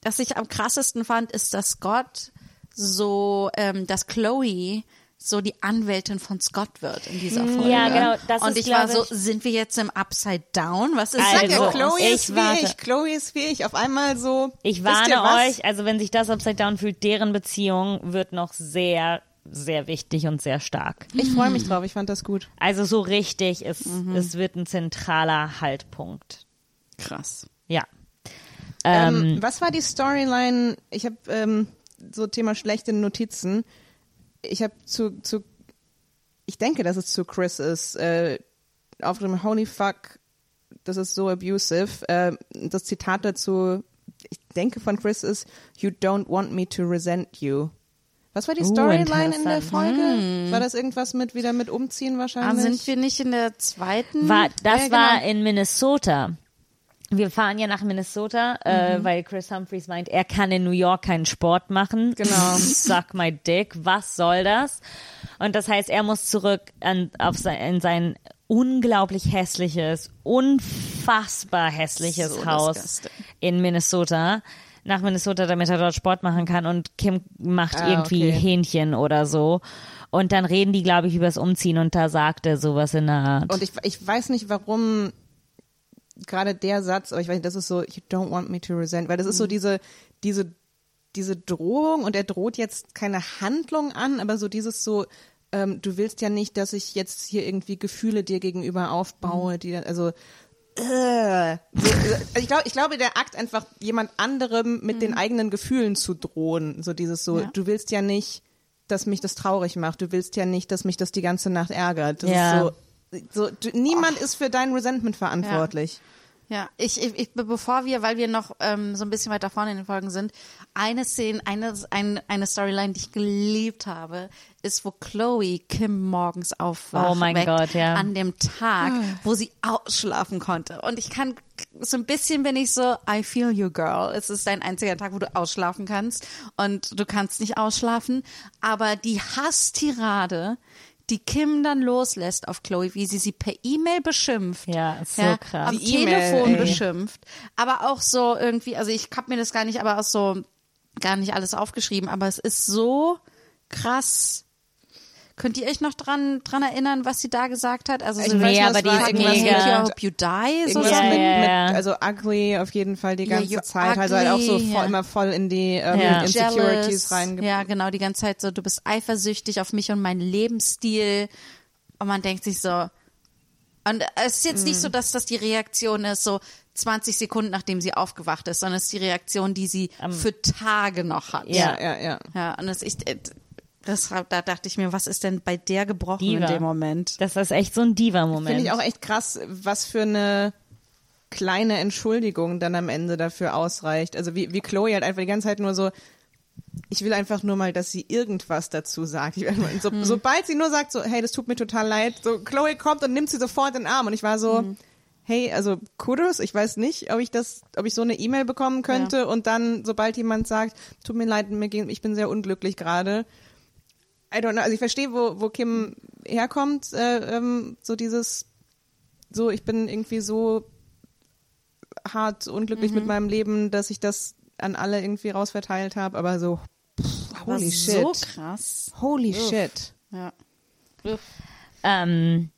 was ich am krassesten fand, ist, dass Scott so, ähm, dass Chloe so die Anwältin von Scott wird in dieser Folge. Ja, genau, das Und ist, ich war so, ich- sind wir jetzt im Upside Down? Was ist Also, ja, Chloe ich ist wie warte. ich, Chloe ist wie ich. Auf einmal so. Ich warne euch, also wenn sich das Upside Down fühlt, deren Beziehung wird noch sehr, sehr wichtig und sehr stark. Ich freue mich drauf, ich fand das gut. Also so richtig, es, Mhm. es wird ein zentraler Haltpunkt. krass? Ja. Ähm, Ähm, was war die Storyline? Ich habe ähm, so Thema schlechte Notizen. Ich habe zu, zu, ich denke, dass es zu Chris ist. Äh, auf dem Holy Fuck, das ist so abusive. Äh, das Zitat dazu, ich denke von Chris ist, You don't want me to resent you. Was war die Uh, Storyline in der. Folge? War das irgendwas mit wieder mit umziehen Ah, wahrscheinlich? sind wir nicht in der zweiten? war, das Ja, war genau. in Minnesota. Wir fahren ja nach Minnesota, Mhm. äh, weil Chris Humphreys meint, er kann in New York keinen Sport machen. Genau. [laughs] Suck my dick. Was soll das? Und das heißt, er muss zurück an, auf sein, in sein unglaublich hässliches, unfassbar hässliches So Haus in Minnesota. Nach Minnesota, damit er dort Sport machen kann. Und Kim macht Ah, irgendwie okay. Hähnchen oder so. Und dann reden die, glaube ich, übers Umziehen und da sagt er sowas in der Art. Und ich, ich weiß nicht, warum gerade der Satz, aber ich weiß nicht, das ist so, you don't want me to resent, weil das ist so diese, diese, diese Drohung und er droht jetzt keine Handlung an, aber so dieses so, ähm, du willst ja nicht, dass ich jetzt hier irgendwie Gefühle dir gegenüber aufbaue, die dann, also, äh, so, äh, ich glaube, ich glaube, der Akt einfach jemand anderem mit den eigenen Gefühlen zu drohen, so dieses so, Ja. du willst ja nicht, dass mich das traurig macht, du willst ja nicht, dass mich das die ganze Nacht ärgert. Das Ja. ist so, so, du, niemand ist für dein Resentment verantwortlich. Ja, ich, ich, ich bevor wir, weil wir noch ähm, so ein bisschen weiter vorne in den Folgen sind, eine Szene, eine, eine, eine Storyline, die ich geliebt habe, ist, wo Chloe Kim morgens aufwacht. Oh mein weckt, Gott, ja. An dem Tag, wo sie ausschlafen konnte. Und ich kann, so ein bisschen bin ich so, I feel you, girl. Es ist dein einziger Tag, wo du ausschlafen kannst. Und du kannst nicht ausschlafen. Aber die Hasstirade, die Kim dann loslässt auf Chloe, wie sie sie per E-Mail beschimpft. Ja, ist so krass. Am Die Telefon ey. beschimpft. Aber auch so irgendwie, also ich hab mir das gar nicht, aber auch so gar nicht alles aufgeschrieben, aber es ist so krass. Könnt ihr euch noch dran, dran erinnern, was sie da gesagt hat? Also Ich so weiß Nee, aber die war ist irgendwas I mega. hope you die, so Ja, mit, ja, ja. mit, also ugly auf jeden Fall die Ja, ganze you Zeit. Also halt auch so ugly, voll, ja. immer voll in die ähm, Ja. Insecurities reinge... Ja, genau, die ganze Zeit so, du bist eifersüchtig auf mich und meinen Lebensstil. Und man denkt sich so, und es ist jetzt Mm. nicht so, dass das die Reaktion ist, so 20 Sekunden nachdem sie aufgewacht ist, sondern es ist die Reaktion, die sie für Tage noch hat. Ja, ja, ja. Ja, und das, ich, das, da dachte ich mir, was ist denn bei der gebrochen Diva. in dem Moment? Das ist echt so ein Diva-Moment. Finde ich auch echt krass, was für eine kleine Entschuldigung dann am Ende dafür ausreicht. Also wie, wie Chloe halt einfach die ganze Zeit nur so, ich will einfach nur mal, dass sie irgendwas dazu sagt. Ich, so, Sobald sie nur sagt so, hey, das tut mir total leid, so Chloe kommt und nimmt sie sofort in den Arm und ich war so, hey, also Kudos, ich weiß nicht, ob ich das, ob ich so eine E-Mail bekommen könnte und dann, sobald jemand sagt, tut mir leid, mir ging, ich bin sehr unglücklich gerade. I don't know, also ich verstehe, wo, wo Kim herkommt, äh, ähm, so dieses, so, ich bin irgendwie so hart unglücklich mit meinem Leben, dass ich das an alle irgendwie rausverteilt habe, aber so, pff, holy Aber shit. So krass. Holy shit. Ja. Ähm,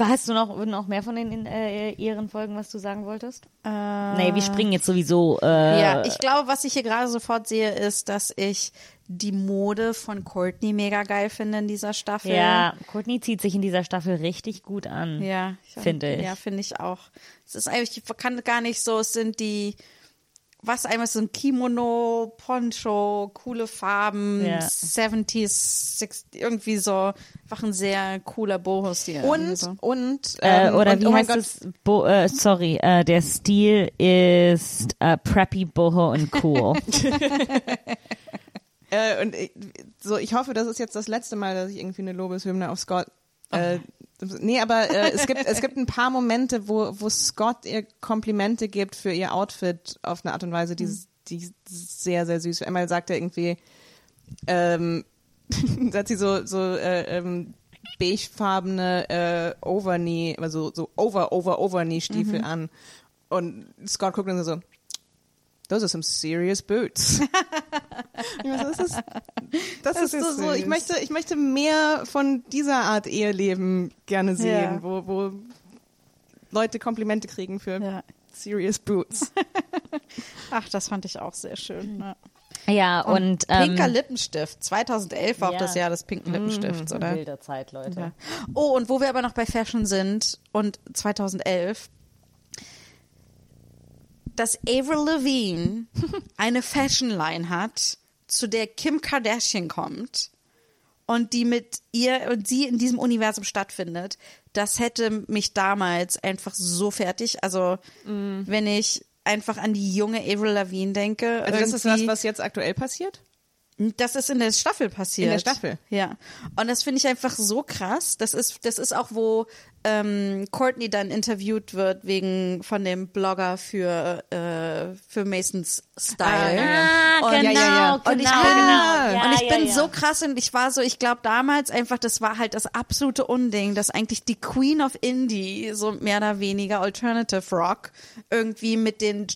hast du noch, noch mehr von den äh, Ehrenfolgen, was du sagen wolltest? nee, wir springen jetzt sowieso. Äh, Ja, ich glaube, was ich hier gerade sofort sehe, ist, dass ich die Mode von Courtney mega geil finde in dieser Staffel. ja, Courtney zieht sich in dieser Staffel richtig gut an. Ja, Finde ich. Ja, finde ich auch. Es ist eigentlich, ich kann gar nicht so, es sind die, was einmal so ein Kimono, Poncho, coole Farben, Ja. 70s, 60, irgendwie so, einfach ein sehr cooler Boho-Stil. Und, so. und, Äh, ähm, oder und, wie oh mein heißt Gott, es? Bo äh, sorry, äh, der Stil ist äh, preppy, boho und cool. [laughs] [laughs] Äh, und ich, so, ich hoffe, das ist jetzt das letzte Mal, dass ich irgendwie eine Lobeshymne auf Scott. Äh, nee, aber äh, es gibt es gibt ein paar Momente, wo wo Scott ihr Komplimente gibt für ihr Outfit auf eine Art und Weise, die die sehr sehr süß. Einmal sagt er irgendwie, ähm, [laughs] hat sie so so äh, ähm, beigefarbene äh, Overknee, also so over over Overknee Stiefel an und Scott guckt dann so. Those are some serious boots. [laughs] Das ist, das, Das ist, so, ist so, ich möchte, ich möchte mehr von dieser Art Eheleben gerne sehen, Ja. wo, wo Leute Komplimente kriegen für Ja. serious boots. [laughs] Ach, das fand ich auch sehr schön. Ne? ja, und, ähm, Pinker Lippenstift. 2011 war auch ja. das Jahr des pinken Lippenstifts, oder? wilder Zeit, Leute. Ja. Oh, und wo wir aber noch bei Fashion sind und 2011, dass Avril Lavigne eine Fashion Line hat, zu der Kim Kardashian kommt und die mit ihr und sie in diesem Universum stattfindet, das hätte mich damals einfach so fertig. Also wenn ich einfach an die junge Avril Lavigne denke, Also das ist irgendwie- was jetzt aktuell passiert? Das ist in der Staffel passiert. In der Staffel? Ja. Und das finde ich einfach so krass. Das ist, das ist auch, wo ähm, Courtney dann interviewt wird wegen von dem Blogger für, äh, für Masons Style. Ah, Und- genau, ja, ja, ja. genau, Und ich bin, genau. Ja, und ich ja, bin ja. so krass und ich war so, ich glaube damals einfach, das war halt das absolute Unding, dass eigentlich die Queen of Indie, so mehr oder weniger Alternative Rock, irgendwie mit den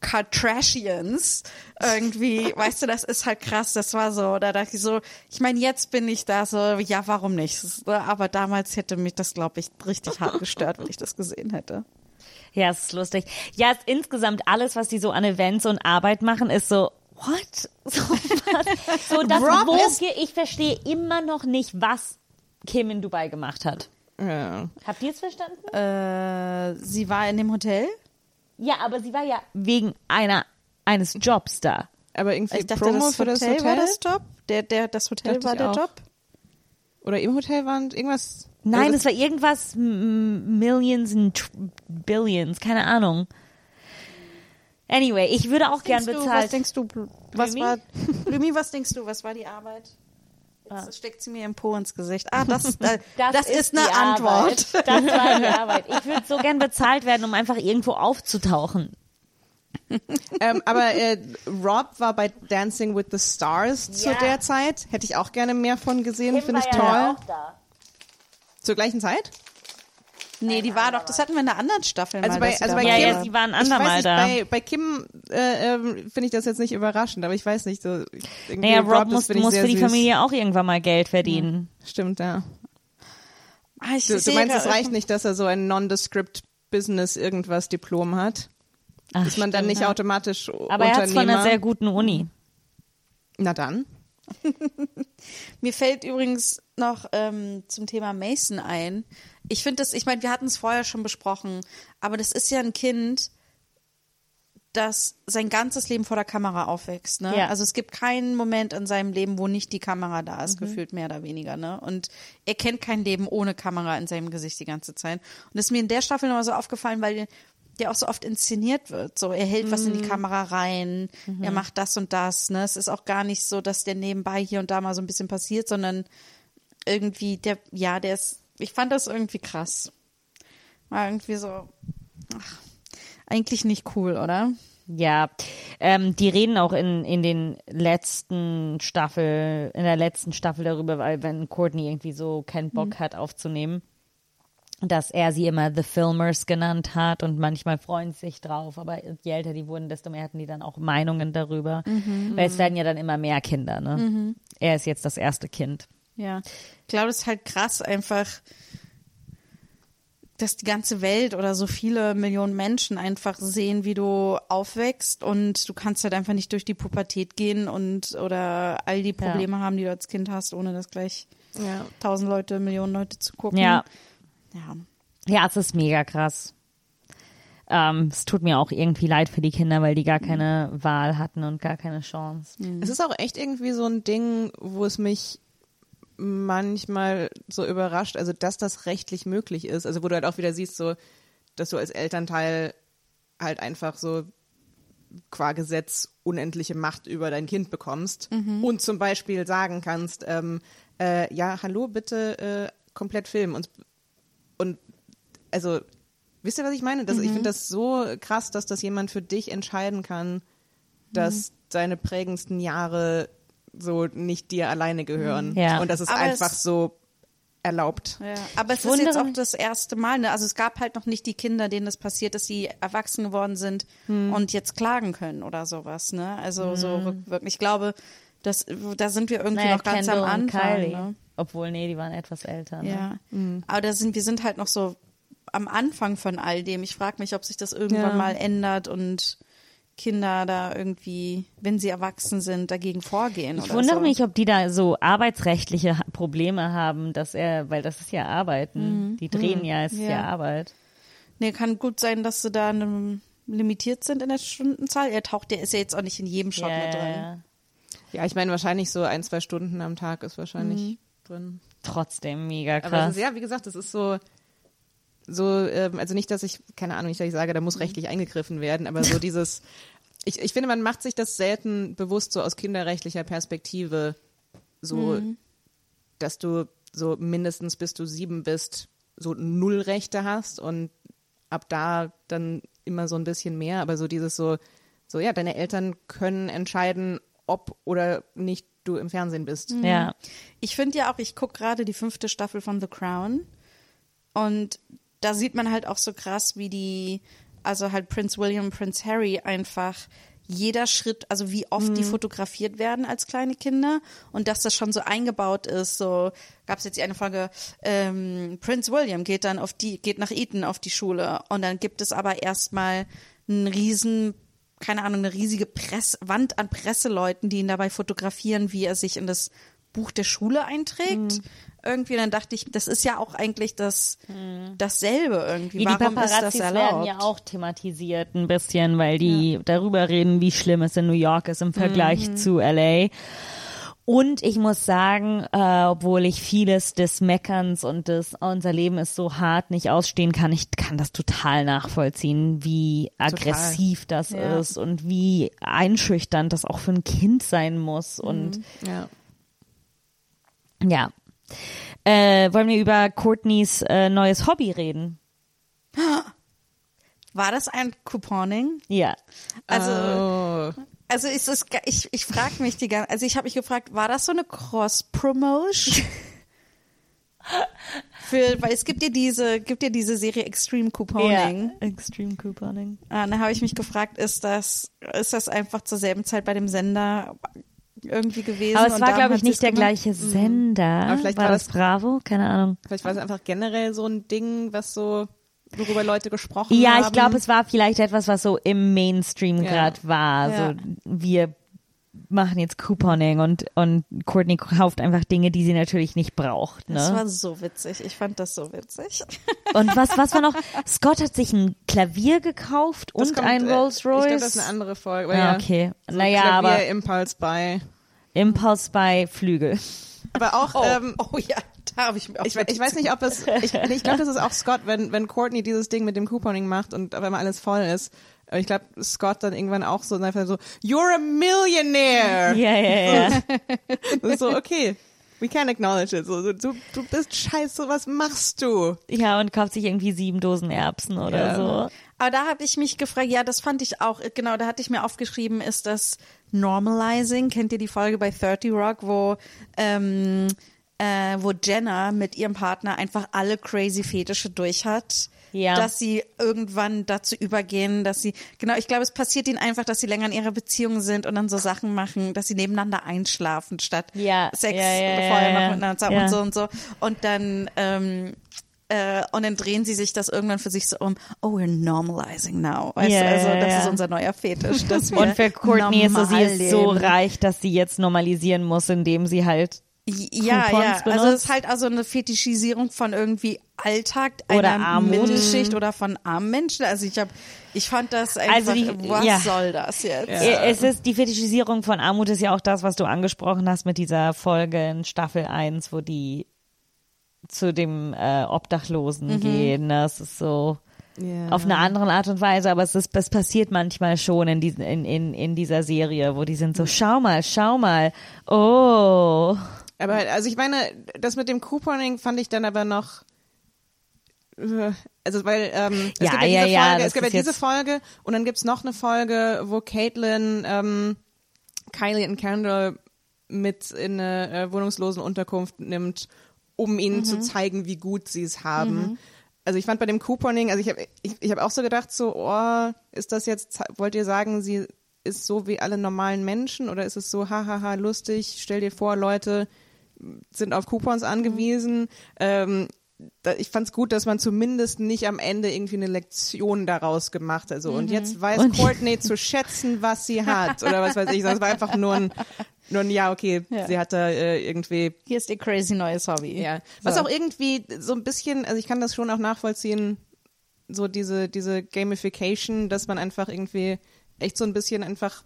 Kardashians irgendwie, weißt du, das ist halt krass, das war so, da dachte ich so, ich meine, jetzt bin ich da so, ja, warum nicht? Aber damals hätte mich das, glaube ich, richtig hart [laughs] gestört, wenn ich das gesehen hätte. Ja, es ist lustig. Ja, es, insgesamt alles, was die so an Events und Arbeit machen, ist so, what? [laughs] So, was? so [laughs] das, wo, ist- ich verstehe immer noch nicht, was Kim in Dubai gemacht hat. Ja. Habt ihr es verstanden? Äh, sie war in dem Hotel? Ja, aber sie war ja wegen einer eines Jobs da. Aber irgendwie Ich dachte, Promo das für das Hotel? war das Job? Der, der, das Hotel Dachte war der auch. Job? Oder im Hotel waren irgendwas? Nein, also es war irgendwas Millions und Tr- Billions, keine Ahnung. Anyway, ich würde auch gern Denkst du, was denkst du, was Blümi? war, [laughs] Blümi, was denkst du, was war die Arbeit? Jetzt steckt sie mir im Po ins Gesicht. Ah, das, [laughs] äh, das, ist eine die Antwort. Arbeit. Das war die [laughs] Arbeit. Ich würde so gern bezahlt werden, um einfach irgendwo aufzutauchen. [laughs] ähm, aber äh, Rob war bei Dancing with the Stars zu Ja. der Zeit. Hätte ich auch gerne mehr von gesehen, finde ich war toll. ja auch da. Zur gleichen Zeit? Nee, die war doch, das hatten wir in einer anderen Staffel Also mal. bei, also bei Ja, Kim, ja, sie waren ich andermal weiß nicht, da. Bei, bei Kim äh, ähm, finde ich das jetzt nicht überraschend, aber ich weiß nicht. So, Naja, Rob das muss, muss für die süß. Familie auch irgendwann mal Geld verdienen. Stimmt, ja. Ah, ich Du, du meinst, es reicht nicht, dass er so ein Nondescript Business irgendwas Diplom hat? Ach, Ist man dann stimmt, nicht ja. automatisch Aber er hat von Unternehmer? einer sehr guten Uni. Na dann. [laughs] Mir fällt übrigens noch ähm, zum Thema Mason ein. Ich finde das, ich meine, wir hatten es vorher schon besprochen, aber das ist ja ein Kind, das sein ganzes Leben vor der Kamera aufwächst. Ne? Ja. Also es gibt keinen Moment in seinem Leben, wo nicht die Kamera da ist, gefühlt mehr oder weniger. Ne? Und er kennt kein Leben ohne Kamera in seinem Gesicht die ganze Zeit. Und das ist mir in der Staffel nochmal so aufgefallen, weil der auch so oft inszeniert wird. So, er hält was in die Kamera rein, er macht das und das. Ne? Es ist auch gar nicht so, dass der nebenbei hier und da mal so ein bisschen passiert, sondern irgendwie der, ja, der ist, ich fand das irgendwie krass. War irgendwie so, ach, eigentlich nicht cool, oder? Ja, ähm, die reden auch in, in den letzten Staffel, in der letzten Staffel darüber, weil wenn Courtney irgendwie so keinen Bock hat aufzunehmen, dass er sie immer The Filmers genannt hat und manchmal freuen sie sich drauf, aber je älter die wurden, desto mehr hatten die dann auch Meinungen darüber, weil es werden ja dann immer mehr Kinder, ne? Er ist jetzt das erste Kind. Ja. Ich glaube, das ist halt krass einfach, dass die ganze Welt oder so viele Millionen Menschen einfach sehen, wie du aufwächst und du kannst halt einfach nicht durch die Pubertät gehen und oder all die Probleme haben, die du als Kind hast, ohne dass gleich Ja. tausend Leute, Millionen Leute zu gucken. Ja, Ja. ja, es ist mega krass. Ähm, es tut mir auch irgendwie leid für die Kinder, weil die gar keine Wahl hatten und gar keine Chance. Es ist auch echt irgendwie so ein Ding, wo es mich manchmal so überrascht, also dass das rechtlich möglich ist. Also wo du halt auch wieder siehst, so, dass du als Elternteil halt einfach so qua Gesetz unendliche Macht über dein Kind bekommst und zum Beispiel sagen kannst, ähm, äh, ja, hallo, bitte äh, komplett filmen. Und also, wisst ihr, was ich meine? Das, Ich finde das so krass, dass das jemand für dich entscheiden kann, dass deine prägendsten Jahre so nicht dir alleine gehören. Ja. Und das ist Aber einfach es- so erlaubt. Ja, aber es ist wundere jetzt auch das erste Mal. Ne? Also es gab halt noch nicht die Kinder, denen das passiert, dass sie erwachsen geworden sind und jetzt klagen können oder sowas. Ne? Also so rückwirkend. Ich glaube, das, da sind wir irgendwie Naja, noch ganz Kendall am und Anfang. Kylie. Ne? Obwohl, nee, die waren etwas älter. Ne? Ja, aber da sind wir sind halt noch so am Anfang von all dem. Ich frage mich, ob sich das irgendwann Ja. mal ändert und Kinder da irgendwie, wenn sie erwachsen sind, dagegen vorgehen. Ich oder wundere so. mich, ob die da so arbeitsrechtliche Probleme haben, dass er, weil das ist ja Arbeiten. Die drehen ja, es ist ja. Ja. Arbeit. Nee, kann gut sein, dass sie da limitiert sind in der Stundenzahl. Er taucht, der ist ja jetzt auch nicht in jedem Shot mit drin. ja. Ich meine, wahrscheinlich so ein, zwei Stunden am Tag ist wahrscheinlich drin. Trotzdem mega Aber krass. ist, ja, wie gesagt, es ist so, so, ähm, also nicht, dass ich, keine Ahnung, nicht, dass ich sage, da muss rechtlich eingegriffen werden, aber so [laughs] dieses, ich, ich finde, man macht sich das selten bewusst so aus kinderrechtlicher Perspektive, so, dass du so mindestens bis du sieben bist, so null Rechte hast und ab da dann immer so ein bisschen mehr, aber so dieses so, so ja, deine Eltern können entscheiden, ob oder nicht du im Fernsehen bist. ja. Ich finde ja auch, ich gucke gerade die fünfte Staffel von The Crown und da sieht man halt auch so krass, wie die, also halt Prince William, Prince Harry einfach jeder Schritt, also wie oft die fotografiert werden als kleine Kinder und dass das schon so eingebaut ist. So gab es jetzt die eine Folge, ähm, Prince William geht dann auf die, geht nach Eton auf die Schule und dann gibt es aber erstmal einen riesen keine Ahnung, eine riesige Press Wand an Presseleuten, die ihn dabei fotografieren, wie er sich in das Buch der Schule einträgt. Irgendwie, dann dachte ich, das ist ja auch eigentlich das, dasselbe irgendwie. Ja, die Warum ist das Paparazzis erlaubt? werden ja auch thematisiert ein bisschen, weil die darüber reden, wie schlimm es in New York ist im Vergleich Mhm. zu LA. Und ich muss sagen, äh, obwohl ich vieles des Meckerns und des unser Leben ist so hart nicht ausstehen kann, ich kann das total nachvollziehen, wie aggressiv das Ja. ist und wie einschüchternd das auch für ein Kind sein muss. Und Ja. Ja. Äh, wollen wir über Courtneys äh, neues Hobby reden? [gasps] War das ein Couponing? Ja. Also, Oh. also ist es, ich, ich frage mich die ganze, also ich habe mich gefragt, war das so eine Cross-Promotion? [laughs] Für, weil es gibt ja diese, gibt ja diese Serie Extreme Couponing. Ja. Extreme Couponing. Ah, dann habe ich mich gefragt, ist das, ist das einfach zur selben Zeit bei dem Sender irgendwie gewesen? Aber es war, glaube ich, nicht der gemacht? gleiche Sender. Aber vielleicht war war das das- Bravo? Keine Ahnung. Vielleicht war es einfach generell so ein Ding, was so, worüber Leute gesprochen Ja, haben. ich glaube, es war vielleicht etwas, was so im Mainstream Ja. gerade war. Ja. So, wir machen jetzt Couponing und, und Courtney kauft einfach Dinge, die sie natürlich nicht braucht. Das Ne? war so witzig. Ich fand das so witzig. Und was, was war noch? Scott hat sich ein Klavier gekauft Das und kommt, ein äh, Rolls Royce. Ich glaube, das ist eine andere Folge. Ah, ja. okay. So Naja, Klavier, aber Impulse bei. Impulse bei Flügel. Aber auch, Oh, ähm, oh ja, da habe ich mir auch ich, ich weiß nicht, ob es, ich, ich glaube, das ist auch Scott, wenn, wenn Courtney dieses Ding mit dem Couponing macht und auf einmal alles voll ist. Aber ich glaube, Scott dann irgendwann auch so, einfach so, you're a millionaire! Ja, ja, ja. [laughs] So, okay. We can't acknowledge it. So, so, du, du bist scheiße, was machst du? Ja, und kauft sich irgendwie sieben Dosen Erbsen oder Ja. so. Aber da habe ich mich gefragt, ja, das fand ich auch, genau, da hatte ich mir aufgeschrieben, ist das Normalizing? Kennt ihr die Folge bei 30 Rock, wo, ähm, äh, wo Jenna mit ihrem Partner einfach alle crazy Fetische durch hat? Ja. Dass sie irgendwann dazu übergehen, dass sie, genau, ich glaube, es passiert ihnen einfach, dass sie länger in ihrer Beziehung sind und dann so Sachen machen, dass sie nebeneinander einschlafen, statt Ja, Sex ja, ja, vorher noch miteinander und so und so. Und dann, ähm, äh, und dann drehen sie sich das irgendwann für sich so um, oh, we're normalizing now. Weißt Ja, du, also das ja. ist unser neuer Fetisch. [laughs] Und für Courtney ist so, sie ist so reich, dass sie jetzt normalisieren muss, indem sie halt Ja, Coupons ja. Also benutzt. es ist halt also eine Fetischisierung von irgendwie Alltag Oder einer Armut. Mittelschicht oder von armen Menschen. Also ich habe, ich fand das einfach, Also die- was ja. soll das jetzt? Äh, Es ist die Fetischisierung von Armut ist ja auch das, was du angesprochen hast mit dieser Folge in Staffel 1, wo die zu dem äh, Obdachlosen gehen. Das ist so Ja. auf eine andere Art und Weise, aber es ist, das passiert manchmal schon in, diesen, in, in, in dieser Serie, wo die sind so, schau mal, schau mal, oh. Aber also ich meine, das mit dem Couponing fand ich dann aber noch äh, also weil ähm, es Ja, gibt ja, ja, diese ja, Folge, es gibt ja diese Folge und dann gibt's noch eine Folge, wo Caitlin ähm, Kylie und Kendall mit in eine äh, wohnungslosen Unterkunft nimmt, um ihnen zu zeigen, wie gut sie es haben. Also ich fand bei dem Couponing, also ich habe ich, ich hab auch so gedacht, so, oh, ist das jetzt, wollt ihr sagen, sie ist so wie alle normalen Menschen oder ist es so, hahaha, lustig, stell dir vor, Leute sind auf Coupons angewiesen. Ähm, da, ich fand's gut, dass man zumindest nicht am Ende irgendwie eine Lektion daraus gemacht hat. Also, Und jetzt weiß Und- Courtney zu schätzen, was sie hat oder was weiß ich. Das war einfach nur ein, nur ein ja, okay, Ja. sie hat da äh, irgendwie Hier ist ihr crazy neues Hobby. ja. Was So. auch irgendwie so ein bisschen, also ich kann das schon auch nachvollziehen, so diese, diese Gamification, dass man einfach irgendwie echt so ein bisschen einfach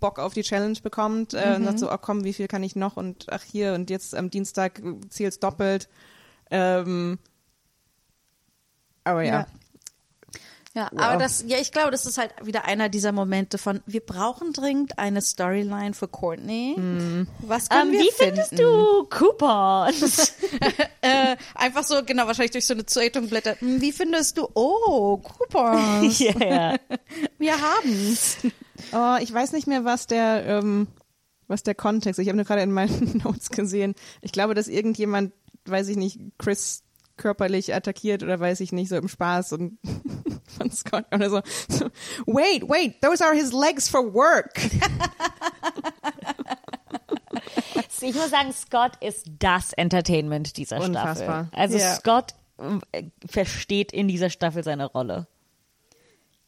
Bock auf die Challenge bekommt äh, und sagt so, oh komm, wie viel kann ich noch und ach hier und jetzt am Dienstag zielt's doppelt. Ähm, aber ja. Ja. Ja, Wow. aber das, ja, ich glaube, das ist halt wieder einer dieser Momente von, wir brauchen dringend eine Storyline für Courtney. Was können Ähm, wir wie finden? findest du Coupons? [laughs] [laughs] Äh, einfach so, genau, wahrscheinlich durch so eine Zeitung blättert. Hm, Wie findest du, oh, Coupons, [laughs] ja, ja. wir haben's. Oh, ich weiß nicht mehr, was der, ähm, was der Kontext. Ich habe nur gerade in meinen [laughs] Notes gesehen. Ich glaube, dass irgendjemand, weiß ich nicht, Chris körperlich attackiert oder weiß ich nicht, so im Spaß und [laughs] von Scott oder so. so. Wait, wait, those are his legs for work. [laughs] Ich muss sagen, Scott ist das Entertainment dieser Unfassbar. Staffel. Also Ja. Scott äh, versteht in dieser Staffel seine Rolle.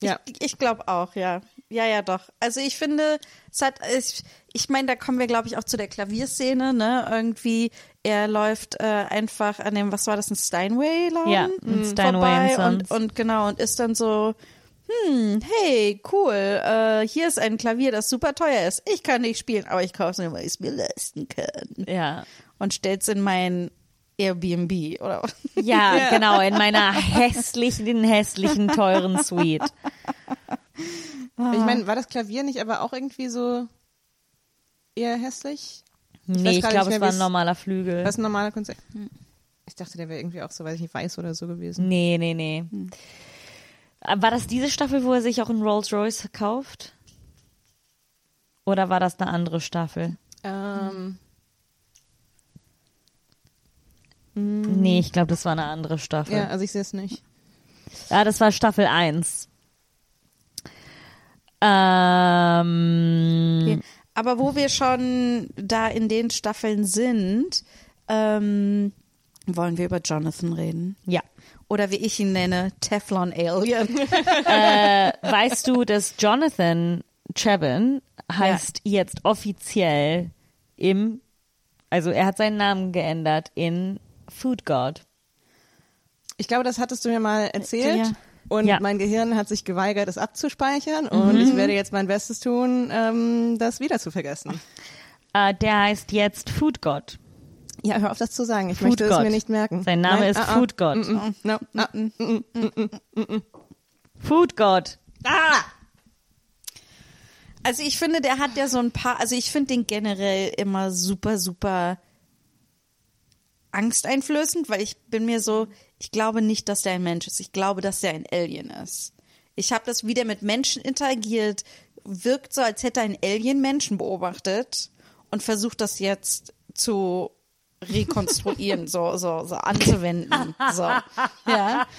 Ja. Ich, ich glaube auch, ja. Ja, ja, doch. Also ich finde, es hat, ich, ich meine, da kommen wir, glaube ich, auch zu der Klavierszene, ne? Irgendwie, er läuft äh, einfach an dem, was war das, ein Steinway-Laden? Ja, ein Steinway vorbei und, und genau, und ist dann so, hm, hey, cool, äh, hier ist ein Klavier, das super teuer ist. Ich kann nicht spielen, aber ich kaufe es mir, weil ich es mir leisten kann. Ja. Und stell's in mein Airbnb, oder? [laughs] Ja, genau, in meiner hässlichen, hässlichen, teuren Suite. Ich meine, war das Klavier nicht aber auch irgendwie so eher hässlich? Nee, weiß ich glaube, es war ein normaler Flügel. Das ist ein normaler Konzert. Ich dachte, der wäre irgendwie auch so, weiß ich nicht, weiß oder so gewesen. Nee, nee, nee. War das diese Staffel, wo er sich auch einen Rolls Royce kauft? Oder war das eine andere Staffel? Ähm, Nee, ich glaube, das war eine andere Staffel. ja, also ich sehe es nicht. Ja, das war Staffel 1. Ähm, Aber wo wir schon da in den Staffeln sind, ähm, wollen wir über Jonathan reden. ja. Oder wie ich ihn nenne, Teflon Alien. [laughs] Weißt du, dass Jonathan Chevin heißt jetzt offiziell im, also er hat seinen Namen geändert in Food God. Ich glaube, das hattest du mir mal erzählt. Ja. Und Ja. mein Gehirn hat sich geweigert, es abzuspeichern. Und ich werde jetzt mein Bestes tun, ähm, das wieder zu vergessen. Äh, der heißt jetzt Food God. Ja, hör auf, das zu sagen. Ich Food möchte God. es mir nicht merken. Sein Name Nein, ist ah, ah. Food God. Mm, mm, no, ah, mm. Food God. ah! Also ich finde, der hat ja so ein paar, also ich finde den generell immer super, super angsteinflößend, weil ich bin mir so, ich glaube nicht, dass der ein Mensch ist. Ich glaube, dass der ein Alien ist. Ich habe das wieder mit Menschen interagiert, wirkt so, als hätte ein Alien Menschen beobachtet und versucht das jetzt zu rekonstruieren, so, so, so anzuwenden. So. Ja. [laughs]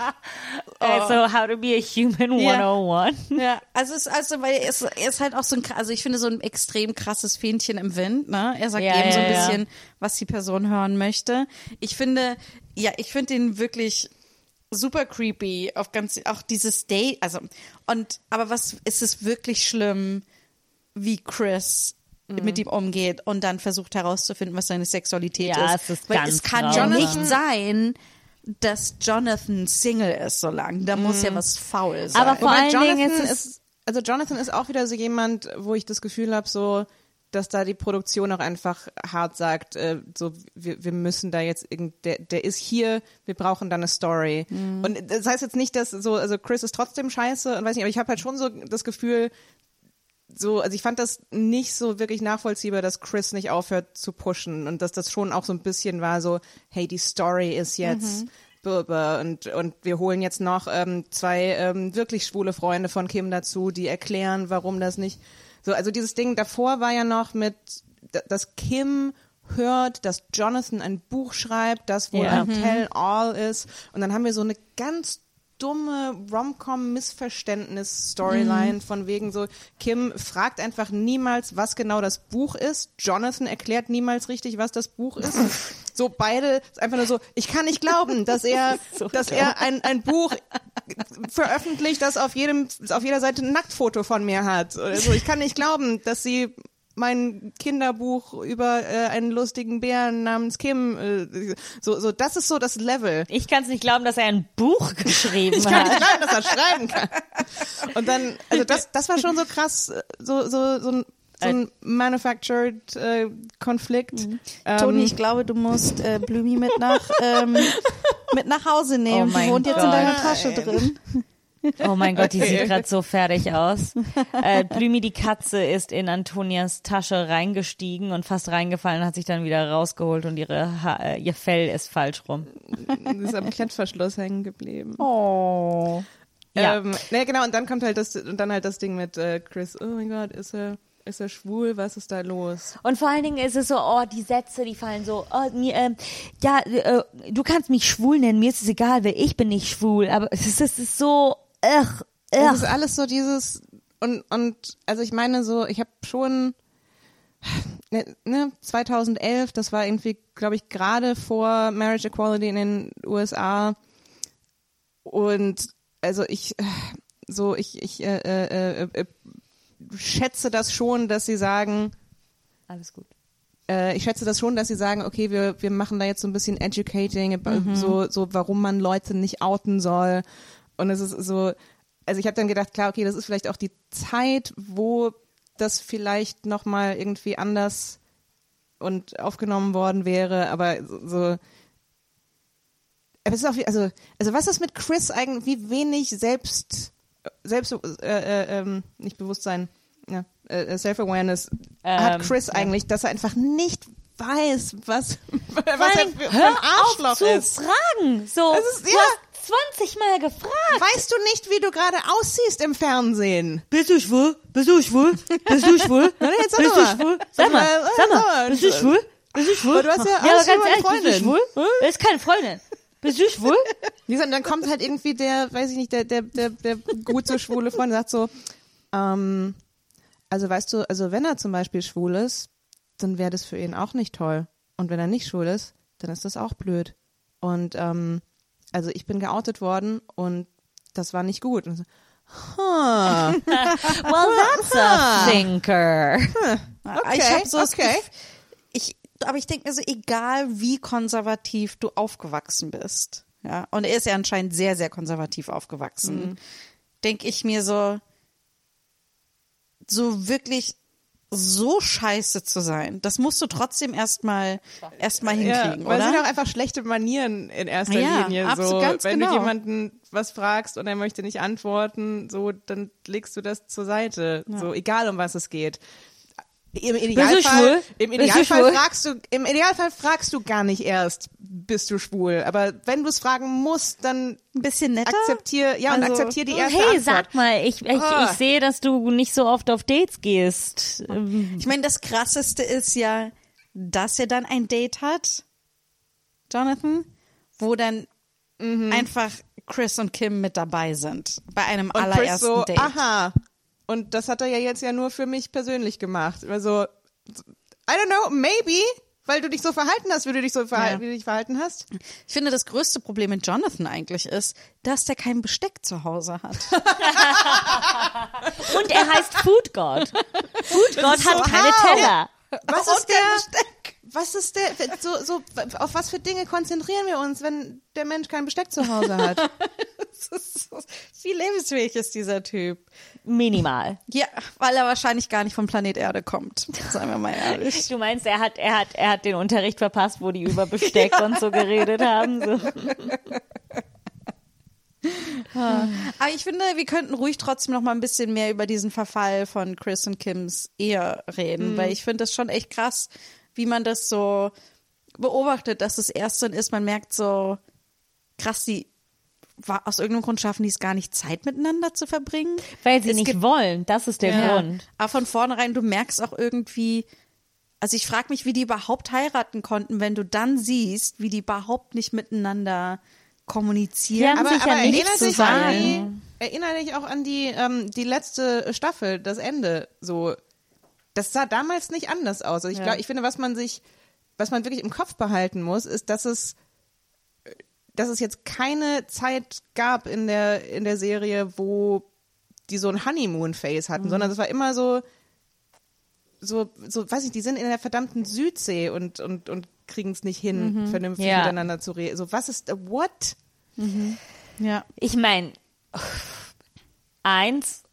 Also, how to be a human Ja. 101. Ja, also es also weil er ist, er ist halt auch so ein also ich finde so ein extrem krasses Fähnchen im Wind, ne? Er sagt Ja, eben so ein ja, ja. bisschen, was die Person hören möchte. Ich finde ja, ich finde ihn wirklich super creepy auf ganz auch dieses Date, also und aber was ist es wirklich schlimm, wie Chris Mhm. mit ihm umgeht und dann versucht herauszufinden, was seine Sexualität Ja, ist. es ist Weil ganz es kann grausam. nicht sein, dass Jonathan Single ist so lang. Da muss ja was faul sein. Mhm. Aber vor Wobei allen Dingen Jonathan ist ist, es also Jonathan ist auch wieder so jemand, wo ich das Gefühl habe, so, dass da die Produktion auch einfach hart sagt, äh, so, wir, wir müssen da jetzt irgend, der, der ist hier, wir brauchen da eine Story. Und das heißt jetzt nicht, dass so, also Chris ist trotzdem scheiße und weiß nicht, aber ich habe halt schon so das Gefühl, so, also ich fand das nicht so wirklich nachvollziehbar, dass Chris nicht aufhört zu pushen und dass das schon auch so ein bisschen war so, hey, die Story ist jetzt Bürber und, und wir holen jetzt noch ähm, zwei ähm, wirklich schwule Freunde von Kim dazu, die erklären, warum das nicht so, also dieses Ding davor war ja noch mit, dass Kim hört, dass Jonathan ein Buch schreibt, das wohl Ja. ein Tell All ist und dann haben wir so eine ganz dumme Rom-Com-Missverständnis-Storyline von wegen so, Kim fragt einfach niemals, was genau das Buch ist. Jonathan erklärt niemals richtig, was das Buch ist. [laughs] So beide einfach nur so, ich kann nicht glauben, dass [laughs] er, dass er ein, ein Buch veröffentlicht, das auf jedem, auf jeder Seite ein Nacktfoto von mir hat. Oder so. Ich kann nicht glauben, dass sie mein Kinderbuch über äh, einen lustigen Bären namens Kim, äh, so, so, das ist so das Level. Ich kann es nicht glauben, dass er ein Buch [laughs] geschrieben Ich kann hat. nicht glauben, dass er schreiben kann. Und dann, also das, das war schon so krass, so, so, so ein, so ein manufactured äh, Konflikt. Ähm, Toni, ich glaube, du musst äh, Blümi mit nach [laughs] ähm, mit nach Hause nehmen. Oh mein Die wohnt jetzt in Gott. deiner Tasche drin. [laughs] Oh mein Gott, die sieht gerade so fertig aus. Äh, Blümi, die Katze, ist in Antonias Tasche reingestiegen und fast reingefallen, hat sich dann wieder rausgeholt und ihre ha äh, ihr Fell ist falsch rum. [laughs] ist am Klettverschluss hängen geblieben. Oh. Ja. Ähm, ne, genau, und dann kommt halt das, und dann halt das Ding mit äh, Chris, oh mein Gott, ist er, ist er schwul, was ist da los? Und vor allen Dingen ist es so, oh, die Sätze, die fallen so, oh, mir, ähm, ja, äh, du kannst mich schwul nennen, mir ist es egal, weil ich bin nicht schwul, aber es ist, es ist so, ugh, Es ugh. ist alles so dieses und und also ich meine so, ich habe schon ne, ne, 2011, das war irgendwie, glaube ich, gerade vor Marriage Equality in den USA und also ich so ich ich äh, äh, äh, äh, schätze das schon, dass sie sagen, Alles gut. äh, ich schätze das schon, dass sie sagen, okay, wir, wir machen da jetzt so ein bisschen Educating, äh, so, so warum man Leute nicht outen soll. Und es ist so, also ich habe dann gedacht, klar, okay, das ist vielleicht auch die Zeit, wo das vielleicht nochmal irgendwie anders und aufgenommen worden wäre, aber so, so aber es ist auch, wie- also, also was ist mit Chris eigentlich, wie wenig selbst, selbst, äh, äh, ähm, nicht Bewusstsein, ja, äh, Self-Awareness hat Ähm, Chris ja. eigentlich, dass er einfach nicht weiß, was, [laughs] was er für, hör ein Arschloch auf zu ist. fragen. So, Das ist- du ja. hast 20 Mal gefragt. Weißt du nicht, wie du gerade aussiehst im Fernsehen? Bist du schwul? Bist du schwul? Bist du schwul? [laughs] Na, jetzt sag Bist mal. du schwul? Sag mal, Sag mal, sag sag mal, mal. bist du schwul? Bist du schwul? Aber du hast ja ja, alles aber ganz ehrlich, bist du Freundin. schwul? Das ist keine Freundin. Bist du schwul? [laughs] Wie gesagt, dann kommt halt irgendwie der, weiß ich nicht, der, der, der, der gut so schwule Freund und sagt so, ähm, also weißt du, also wenn er zum Beispiel schwul ist, dann wäre das für ihn auch nicht toll. Und wenn er nicht schwul ist, dann ist das auch blöd. Und ähm, also ich bin geoutet worden und das war nicht gut. Und so, huh, [laughs] Well, that's a thinker. Okay, ich hab so okay. Aber ich denke mir so, egal wie konservativ du aufgewachsen bist, ja, und er ist ja anscheinend sehr, sehr konservativ aufgewachsen, Mhm. denke ich mir so, so wirklich so scheiße zu sein, das musst du trotzdem erstmal erstmal hinkriegen, ja, weil es oder? sind auch einfach schlechte Manieren in erster Ja, Linie. so, ganz wenn genau. du jemanden was fragst und er möchte nicht antworten, so dann legst du das zur Seite. So egal um was es geht. Im schwul? Idealfall, im Bist du Idealfall schwul? fragst du, im Idealfall fragst du gar nicht erst, bist du schwul. Aber wenn du es fragen musst, dann Ein bisschen netter. akzeptier, ja, und Also, akzeptier die erste Hey, Antwort. sag mal, ich, ich, Ah. ich sehe, dass du nicht so oft auf Dates gehst. Ähm, Ich meine, das krasseste ist ja, dass er dann ein Date hat, Jonathan, wo dann einfach Chris und Kim mit dabei sind. Bei einem Und Chris allerersten so, Date. aha. Und das hat er ja jetzt ja nur für mich persönlich gemacht. Also, I don't know, maybe, weil du dich so verhalten hast, wie du dich so verhalten, Ja. wie du dich verhalten hast. Ich finde, das größte Problem mit Jonathan eigentlich ist, dass der kein Besteck zu Hause hat. [laughs] Und er heißt Food God. Food God ist hat so keine hart. Teller. Was ist der, was ist der, so, so, auf was für Dinge konzentrieren wir uns, wenn der Mensch kein Besteck zu Hause hat? [laughs] [laughs] Wie lebensfähig ist dieser Typ? Minimal. Ja, weil er wahrscheinlich gar nicht vom Planet Erde kommt. Seien wir mal ehrlich. [laughs] Du meinst, er hat, er hat, er hat den Unterricht verpasst, wo die über Besteck [laughs] und so geredet haben. So. Aber ich finde, wir könnten ruhig trotzdem noch mal ein bisschen mehr über diesen Verfall von Chris und Kims Ehe reden, weil ich finde das schon echt krass, wie man das so beobachtet, dass es erst dann ist, man merkt so, krass, die aus irgendeinem Grund schaffen die es gar nicht, Zeit miteinander zu verbringen. Weil sie Es nicht wollen. Das ist der Ja. Grund. Aber von vornherein, du merkst auch irgendwie, also ich frage mich, wie die überhaupt heiraten konnten, wenn du dann siehst, wie die überhaupt nicht miteinander kommunizieren. Die haben sich ja erinnere dich an die, erinnere dich auch an die, ähm, die letzte Staffel, das Ende, so. Das sah damals nicht anders aus. Also ich Ja. glaube, ich finde, was man sich, was man wirklich im Kopf behalten muss, ist, dass es, dass es jetzt keine Zeit gab in der, in der Serie, wo die so ein Honeymoon-Phase Mhm. hatten, sondern es war immer so, so, so, weiß ich, die sind in der verdammten Südsee und, und, und kriegen es nicht hin, vernünftig Ja. miteinander zu reden. So, was ist, what? ja. Ich meine, eins,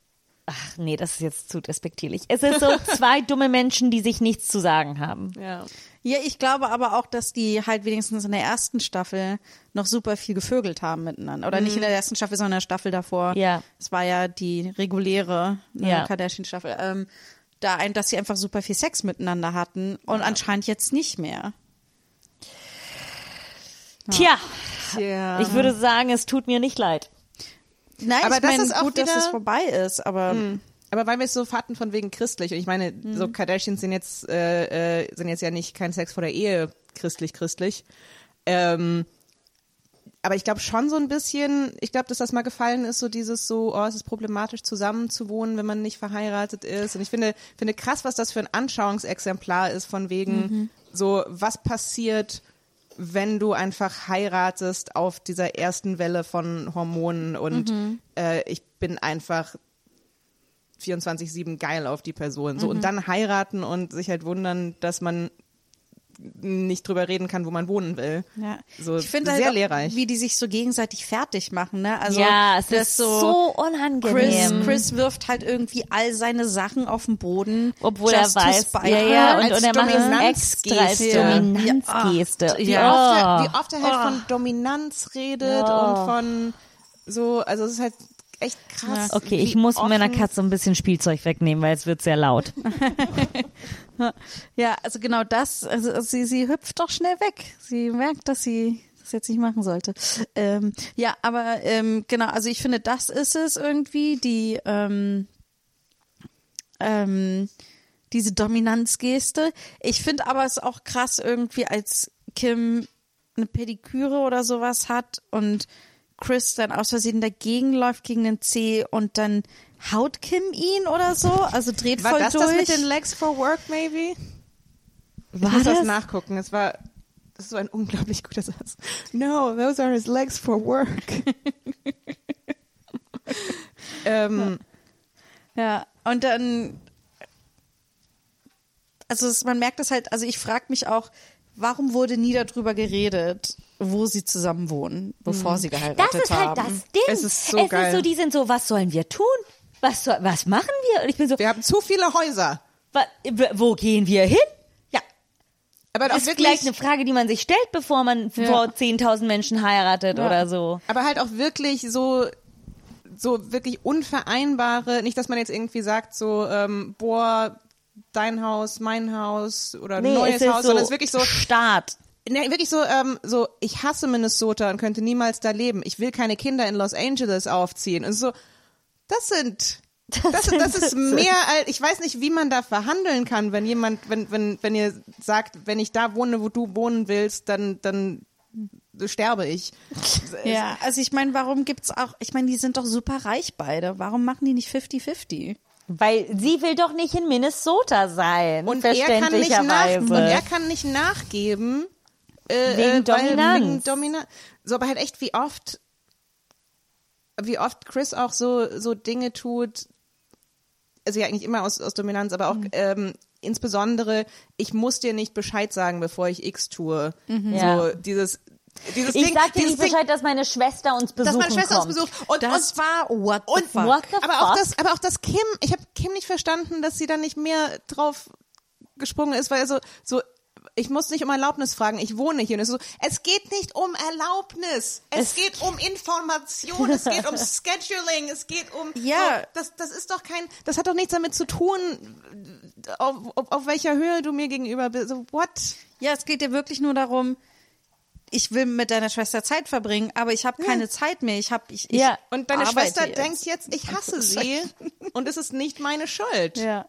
ach nee, das ist jetzt zu despektierlich. Es ist so [laughs] zwei dumme Menschen, die sich nichts zu sagen haben. Ja. Ja, ich glaube aber auch, dass die halt wenigstens in der ersten Staffel noch super viel gevögelt haben miteinander. Oder nicht in der ersten Staffel, sondern in der Staffel davor. Ja. Es war ja die reguläre äh, Ja. Kardashian-Staffel. Ähm, da ein, dass sie einfach super viel Sex miteinander hatten und anscheinend jetzt nicht mehr. Tja, Tja. ich würde sagen, es tut mir nicht leid. Nein, Aber ich das meine, ist auch gut, dass wieder- es vorbei ist, aber Aber weil wir es so hatten von wegen christlich und ich meine, so Kardashians sind jetzt äh, äh, sind jetzt ja nicht kein Sex vor der Ehe christlich christlich. Ähm, aber ich glaube schon so ein bisschen, ich glaube, dass das mal gefallen ist, so dieses so, oh, es ist problematisch zusammen zu wohnen, wenn man nicht verheiratet ist. Und ich finde, finde krass, was das für ein Anschauungsexemplar ist, von wegen so, was passiert, wenn du einfach heiratest auf dieser ersten Welle von Hormonen und äh, ich bin einfach 24-7 geil auf die Person. So, und dann heiraten und sich halt wundern, dass man nicht drüber reden kann, wo man wohnen will. ja. So ich finde sehr halt auch, lehrreich. wie die sich so gegenseitig fertig machen, ne? Also ja, es das ist so, Chris, unangenehm. Chris wirft halt irgendwie all seine Sachen auf den Boden. Obwohl er weiß, ja, ja, und, und er macht extra als Ja. Dominanzgeste. Wie, Ja. oft er, Oh. wie oft er halt von Dominanz redet Oh. und von so, also es ist halt echt krass. Okay, wie ich muss offen- meiner Katze ein bisschen Spielzeug wegnehmen, weil es wird sehr laut. [laughs] Ja, also genau das, also sie, sie hüpft doch schnell weg. Sie merkt, dass sie das jetzt nicht machen sollte. Ähm, ja, aber ähm, genau, also ich finde, das ist es irgendwie, die ähm, ähm, diese Dominanzgeste. Ich finde aber es auch krass irgendwie, als Kim eine Pediküre oder sowas hat und Chris dann aus Versehen dagegen läuft gegen den C und dann haut Kim ihn oder so, also dreht War voll das durch. das mit den Legs for Work, maybe? Ich War muss das das? nachgucken. Es war, das ist so ein unglaublich guter Satz. No, those are his legs for work. [laughs] ähm, Ja, und dann, also es, man merkt es halt, also ich frage mich auch, warum wurde nie darüber geredet, wo sie zusammen wohnen, bevor sie geheiratet Das ist halt haben. das Ding. Es ist so es geil. ist so, die sind so, was sollen wir tun? Was, soll, was machen wir? Und ich bin so, wir haben zu viele Häuser. wa, wo gehen wir hin? Ja. Aber auch Das ist wirklich, vielleicht eine Frage, die man sich stellt, bevor man vor 10.000 Menschen heiratet oder so. aber halt auch wirklich so, so wirklich unvereinbare, nicht, dass man jetzt irgendwie sagt, so, ähm, boah, dein Haus, mein Haus oder Nee, neues Haus, so sondern es ist wirklich so, Staat. Nee, wirklich so, ähm, so, ich hasse Minnesota und könnte niemals da leben. Ich will keine Kinder in Los Angeles aufziehen. Und so, das sind, das, das ist [laughs] mehr als, ich weiß nicht, wie man da verhandeln kann, wenn jemand, wenn, wenn, wenn ihr sagt, wenn ich da wohne, wo du wohnen willst, dann, dann sterbe ich. [laughs] Ja, also ich meine, warum gibt's auch, ich meine, die sind doch super reich beide. Warum machen die nicht 50-50? Weil sie will doch nicht in Minnesota sein. Und er kann nicht nach, und er kann nicht nachgeben. Äh, Wegen äh, Dominanz. Wegen Dominanz. So, aber halt echt, wie oft, wie oft Chris auch so, so Dinge tut, also ja eigentlich immer aus, aus Dominanz, aber auch Mhm. ähm, insbesondere, ich muss dir nicht Bescheid sagen, bevor ich X tue. Ja. So dieses, dieses ich Ding, sag dir nicht Bescheid, dass meine Schwester uns Ding, besuchen dass meine Schwester kommt. uns besucht. Und, Das und, war what the und fuck. What the aber auch fuck? das, aber auch das Kim, ich habe Kim nicht verstanden, dass sie da nicht mehr drauf gesprungen ist, weil er so, so, ich muss nicht um Erlaubnis fragen, ich wohne hier. Und es, so, es geht nicht um Erlaubnis, es, geht um Information, es geht um [laughs] Scheduling, es geht um, Ja. so, das, das ist doch kein, das hat doch nichts damit zu tun, auf, auf, auf welcher Höhe du mir gegenüber bist. So, what? Ja, es geht dir wirklich nur darum, ich will mit deiner Schwester Zeit verbringen, aber ich habe keine Zeit mehr. Ich habe ich, ich Ja. Und deine Schwester jetzt. denkt jetzt, ich hasse [laughs] sie und es ist nicht meine Schuld. Ja.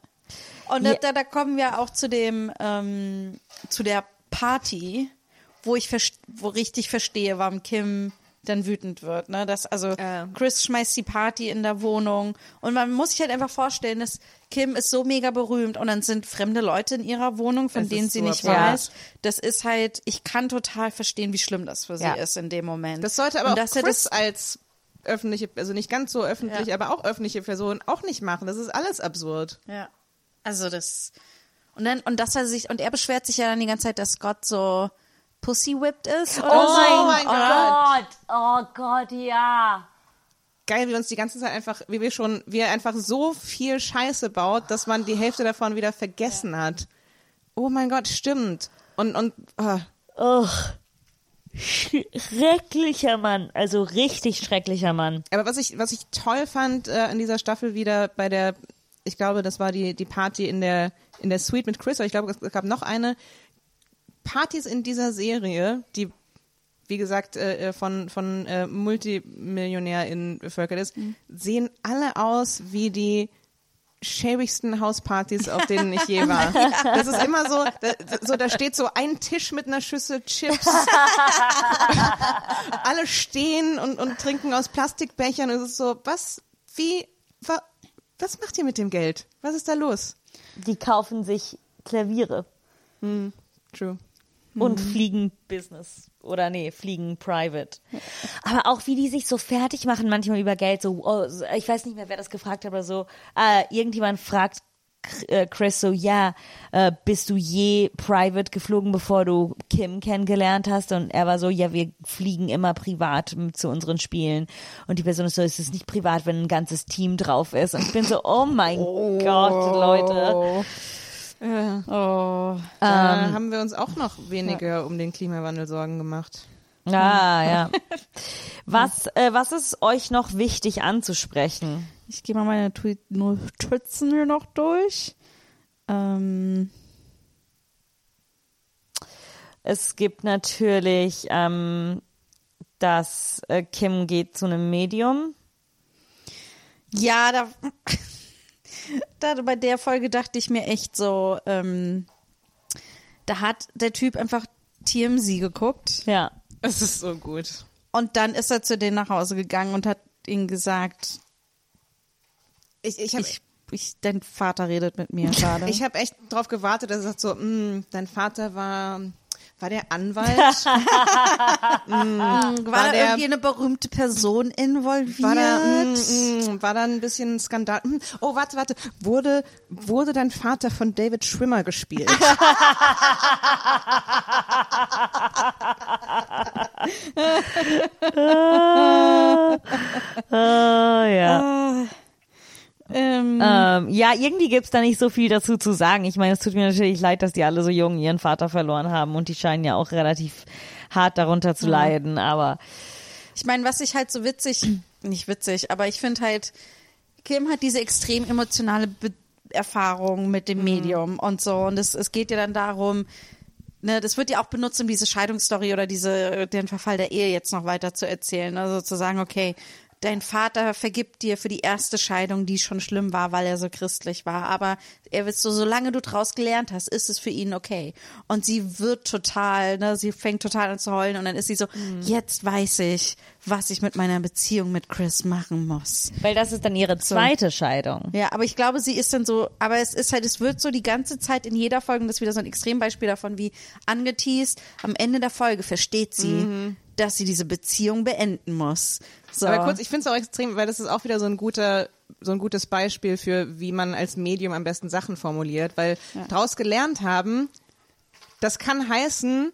Und Ja. da, da kommen wir auch zu dem, ähm, zu der Party, wo ich wo richtig verstehe, warum Kim dann wütend wird. Ne? Das, also Ja. Chris schmeißt die Party in der Wohnung und man muss sich halt einfach vorstellen, dass Kim ist so mega berühmt und dann sind fremde Leute in ihrer Wohnung, von Es denen sie nicht absurd. weiß. Das ist halt, ich kann total verstehen, wie schlimm das für sie Ja. ist in dem Moment. Das sollte aber und auch dass Chris das, als öffentliche, also nicht ganz so öffentlich, Ja. aber auch öffentliche Person auch nicht machen. Das ist alles absurd. Ja. Also das und dann und dass er sich und er beschwert sich ja dann die ganze Zeit, dass Gott so pussy whipped ist oder Oh so. mein mein Gott. Oh Gott, ja. Geil, wie uns die ganze Zeit einfach, wie wir schon, wie er einfach so viel Scheiße baut, dass man die Hälfte davon wieder vergessen hat. Oh mein Gott, stimmt. Und, und, ah. Ugh. Schrecklicher Mann. Also richtig schrecklicher Mann. Aber was ich, was ich toll fand äh, in dieser Staffel wieder bei der, ich glaube, das war die, die Party in der, in der Suite mit Chris, aber ich glaube, es gab noch eine. Partys in dieser Serie, die, wie gesagt, äh, äh, von, von äh, MultimillionärInnen bevölkert ist, sehen alle aus wie die schäbigsten Hauspartys, auf denen ich je war. [laughs] Das ist immer so, da, so, da steht so ein Tisch mit einer Schüssel Chips. [laughs] Alle stehen und, und trinken aus Plastikbechern. Und es ist so, was, wie, wa, was macht ihr mit dem Geld? Was ist da los? Die kaufen sich Klaviere True. Und fliegen Business. Oder nee, fliegen private. Aber auch wie die sich so fertig machen manchmal über Geld. So, oh, ich weiß nicht mehr, wer das gefragt hat, aber so, äh, irgendjemand fragt äh, Chris so, ja, äh, bist du je private geflogen, bevor du Kim kennengelernt hast? Und er war so, ja, wir fliegen immer privat zu unseren Spielen. Und die Person ist so, es ist nicht privat, wenn ein ganzes Team drauf ist. Und ich bin so, oh mein [laughs] Gott, Leute. Oh. Da haben wir uns auch noch weniger um den Klimawandel Sorgen gemacht. Ah, ja. Was, äh, was ist euch noch wichtig anzusprechen? Ich gehe mal meine Tweet Notizen hier noch durch. Ähm, Es gibt natürlich, ähm, dass äh, Kim geht zu einem Medium. ja, da, da bei der Folge dachte ich mir echt so, ähm, da hat der Typ einfach TMZ geguckt Ja. Es ist so gut. und dann ist er zu denen nach Hause gegangen und hat ihnen gesagt, Ich, ich habe ich, ich, dein Vater redet mit mir [laughs] gerade. ich hab echt drauf gewartet, dass er sagt so, "Mm, dein Vater war, war der Anwalt? [laughs] war, war da der- irgendwie eine berühmte Person involviert? War da, mm, mm, war da ein bisschen Skandal? Mm, Oh, warte, warte. Wurde, wurde dein Vater von David Schwimmer gespielt? Oh, [laughs] [laughs] ja. Ähm, Ähm, ja, irgendwie gibt's da nicht so viel dazu zu sagen. Ich meine, es tut mir natürlich leid, dass die alle so jung ihren Vater verloren haben und die scheinen ja auch relativ hart darunter zu leiden, aber Ich meine, was ich halt so witzig, [clears throat] nicht witzig, aber ich finde halt, Kim hat diese extrem emotionale Be Erfahrung mit dem Medium und so. Und es, es geht ja dann darum, ne, das wird ja auch benutzt, um diese Scheidungsstory oder diese, den Verfall der Ehe jetzt noch weiter zu erzählen. Also zu sagen, okay, dein Vater vergibt dir für die erste Scheidung, die schon schlimm war, weil er so christlich war. Aber er wird so, solange du draus gelernt hast, ist es für ihn okay. Und sie wird total, ne, sie fängt total an zu heulen und dann ist sie so, jetzt weiß ich, was ich mit meiner Beziehung mit Chris machen muss. Weil das ist dann ihre zweite Scheidung. Ja, aber ich glaube, sie ist dann so, aber es ist halt, es wird so die ganze Zeit in jeder Folge, das ist wieder so ein Extrembeispiel davon, wie angeteased, am Ende der Folge versteht sie, dass sie diese Beziehung beenden muss. So. Aber kurz, ich finde es auch extrem, weil das ist auch wieder so ein guter, so ein gutes Beispiel für, wie man als Medium am besten Sachen formuliert, weil draus gelernt haben, das kann heißen,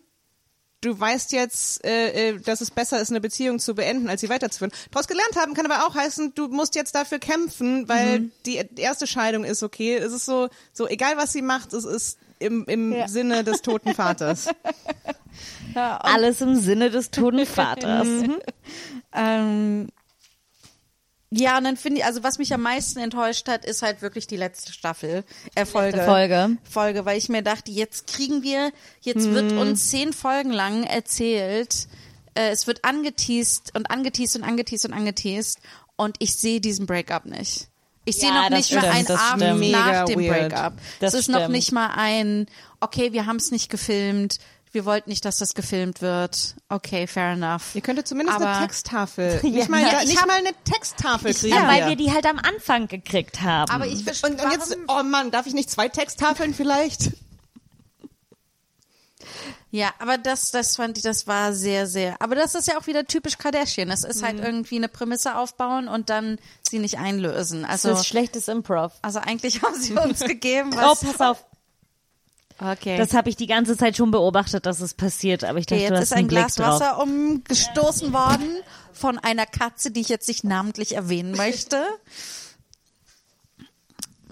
du weißt jetzt, äh, äh, dass es besser ist, eine Beziehung zu beenden, als sie weiterzuführen. Daraus gelernt haben kann aber auch heißen, du musst jetzt dafür kämpfen, weil die erste Scheidung ist okay. Es ist so, so egal was sie macht, es ist im, im Ja. Sinne des toten Vaters. ja, Alles im Sinne des toten Vaters. [laughs] ähm, ja, und dann finde ich, also was mich am meisten enttäuscht hat, ist halt wirklich die letzte Staffel, äh, Folge. Folge. Folge, weil ich mir dachte, jetzt kriegen wir, jetzt wird uns zehn Folgen lang erzählt, äh, es wird angeteased und angeteased und angeteased und angeteased und ich sehe diesen Breakup nicht. Ich sehe Ja, noch nicht mal stimmt, einen das Abend stimmt. nach dem weird. Breakup. Das es ist noch stimmt. nicht mal ein, okay, wir haben es nicht gefilmt, wir wollten nicht, dass das gefilmt wird. Okay, fair enough. Ihr könntet zumindest Aber- eine Texttafel, [laughs] nicht, mal, Ja, nicht hab- mal eine Texttafel kriegen. Ja, weil wir. wir die halt am Anfang gekriegt haben. Aber ich verstehe, und, und jetzt, oh Mann, darf ich nicht zwei Texttafeln vielleicht? Ja, aber das, das fand ich, das war sehr, sehr. Aber das ist ja auch wieder typisch Kardashian. Es ist Mhm. halt irgendwie eine Prämisse aufbauen und dann sie nicht einlösen. das Also, ist schlechtes Improv. also eigentlich [laughs] haben sie uns gegeben, Oh, was. pass auf. okay. Das habe ich die ganze Zeit schon beobachtet, dass es passiert, aber ich dachte, okay, du jetzt hast ist einen ein Blick Glas drauf. Wasser umgestoßen worden von einer Katze, die ich jetzt nicht namentlich erwähnen [laughs] möchte.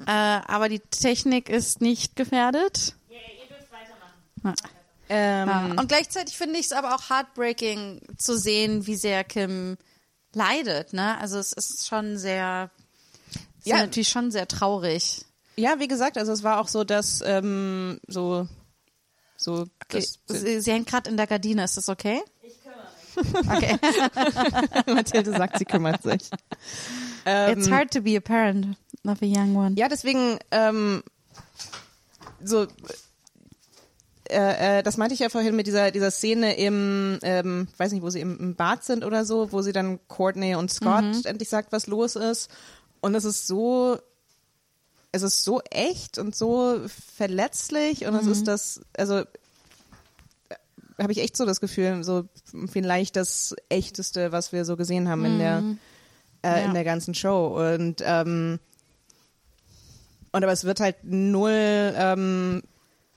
äh, aber die Technik ist nicht gefährdet. Ähm, Ja. Und gleichzeitig finde ich es aber auch heartbreaking zu sehen, wie sehr Kim leidet. Ne? Also es ist schon sehr, es Ja. ist natürlich schon sehr traurig. Ja, wie gesagt, also es war auch so, dass ähm, so so Okay. das, Sie, sie hängt gerade in der Gardine, ist das okay? Ich kümmere mich. [laughs] Okay. [laughs] Mathilde sagt, sie kümmert sich. It's hard to be a parent of a young one. Ja, deswegen ähm, so äh, äh, das meinte ich ja vorhin mit dieser dieser Szene im ähm, weiß nicht, wo sie im, im Bad sind oder so, wo sie dann Courtney und Scott endlich sagt, was los ist. Und es ist so es ist so echt und so verletzlich und es ist das also habe ich echt so das Gefühl, so vielleicht das echteste, was wir so gesehen haben in der äh, Ja. in der ganzen Show. Und ähm, und aber es wird halt null ähm,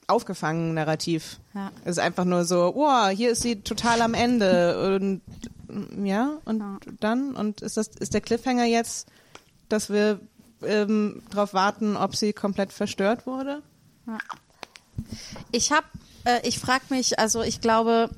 aufgefangen narrativ. Ja. Es ist einfach nur so, wow, hier ist sie total am Ende und ja und Ja. dann und ist das ist der Cliffhanger jetzt, dass wir ähm, darauf warten, ob sie komplett verstört wurde? Ich habe, äh, ich frage mich, also ich glaube,